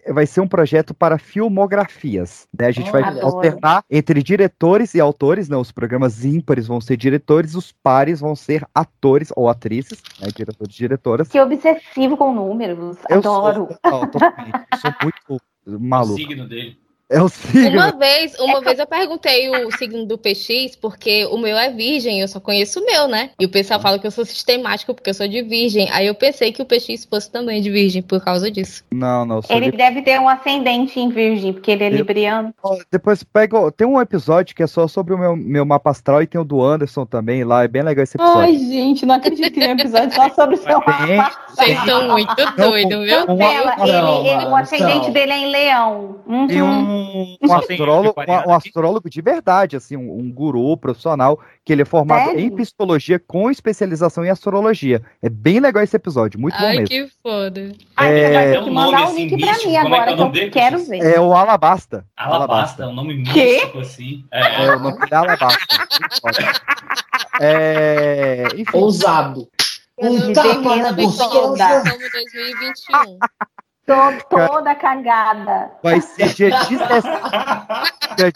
Vai ser um projeto para filmografias. Né? A gente vai Adoro. alternar entre diretores e autores. Né? Os programas ímpares vão ser diretores, os pares vão ser atores ou atrizes, né? diretores e diretoras. Que obsessivo com números. Eu Adoro. sou, total, totalmente. Eu sou muito O maluco. signo dele. É o signo. Uma vez, uma vez eu perguntei o signo do PX, porque o meu é virgem, eu só conheço o meu, né? E o pessoal fala que eu sou sistemático porque eu sou de virgem. Aí eu pensei que o PX fosse também de virgem por causa disso. Não, não. sou Ele de- deve ter um ascendente em virgem, porque ele é Eu- libriano. Depois pega. Tem um episódio que é só sobre o meu, meu mapa astral e tem o do Anderson também lá. É bem legal esse episódio. Ai, gente, não acredito que tem um episódio só sobre o seu mapa. Vocês estão muito doidos, viu? Cancela, ele, Não, ele- o ascendente não. dele é em leão. Uhum. Tem um, um astrólogo, um, um astrólogo de verdade, assim, um, um guru profissional, que ele é formado Sério? em psicologia com especialização em astrologia. É bem legal esse episódio, muito bom Ai, mesmo. que foda. Ai, É- vai É ter um que nome, mandar o assim, link pra místico, mim como é que é agora que eu quero ver. É o Alabasta. Alabasta, é um nome Quê? místico, assim. É, É, o nome é Alabasta. É, enfim, Ousado. Um tapa na. Como 2021. Tô toda cagada. vai ser dia 17, dia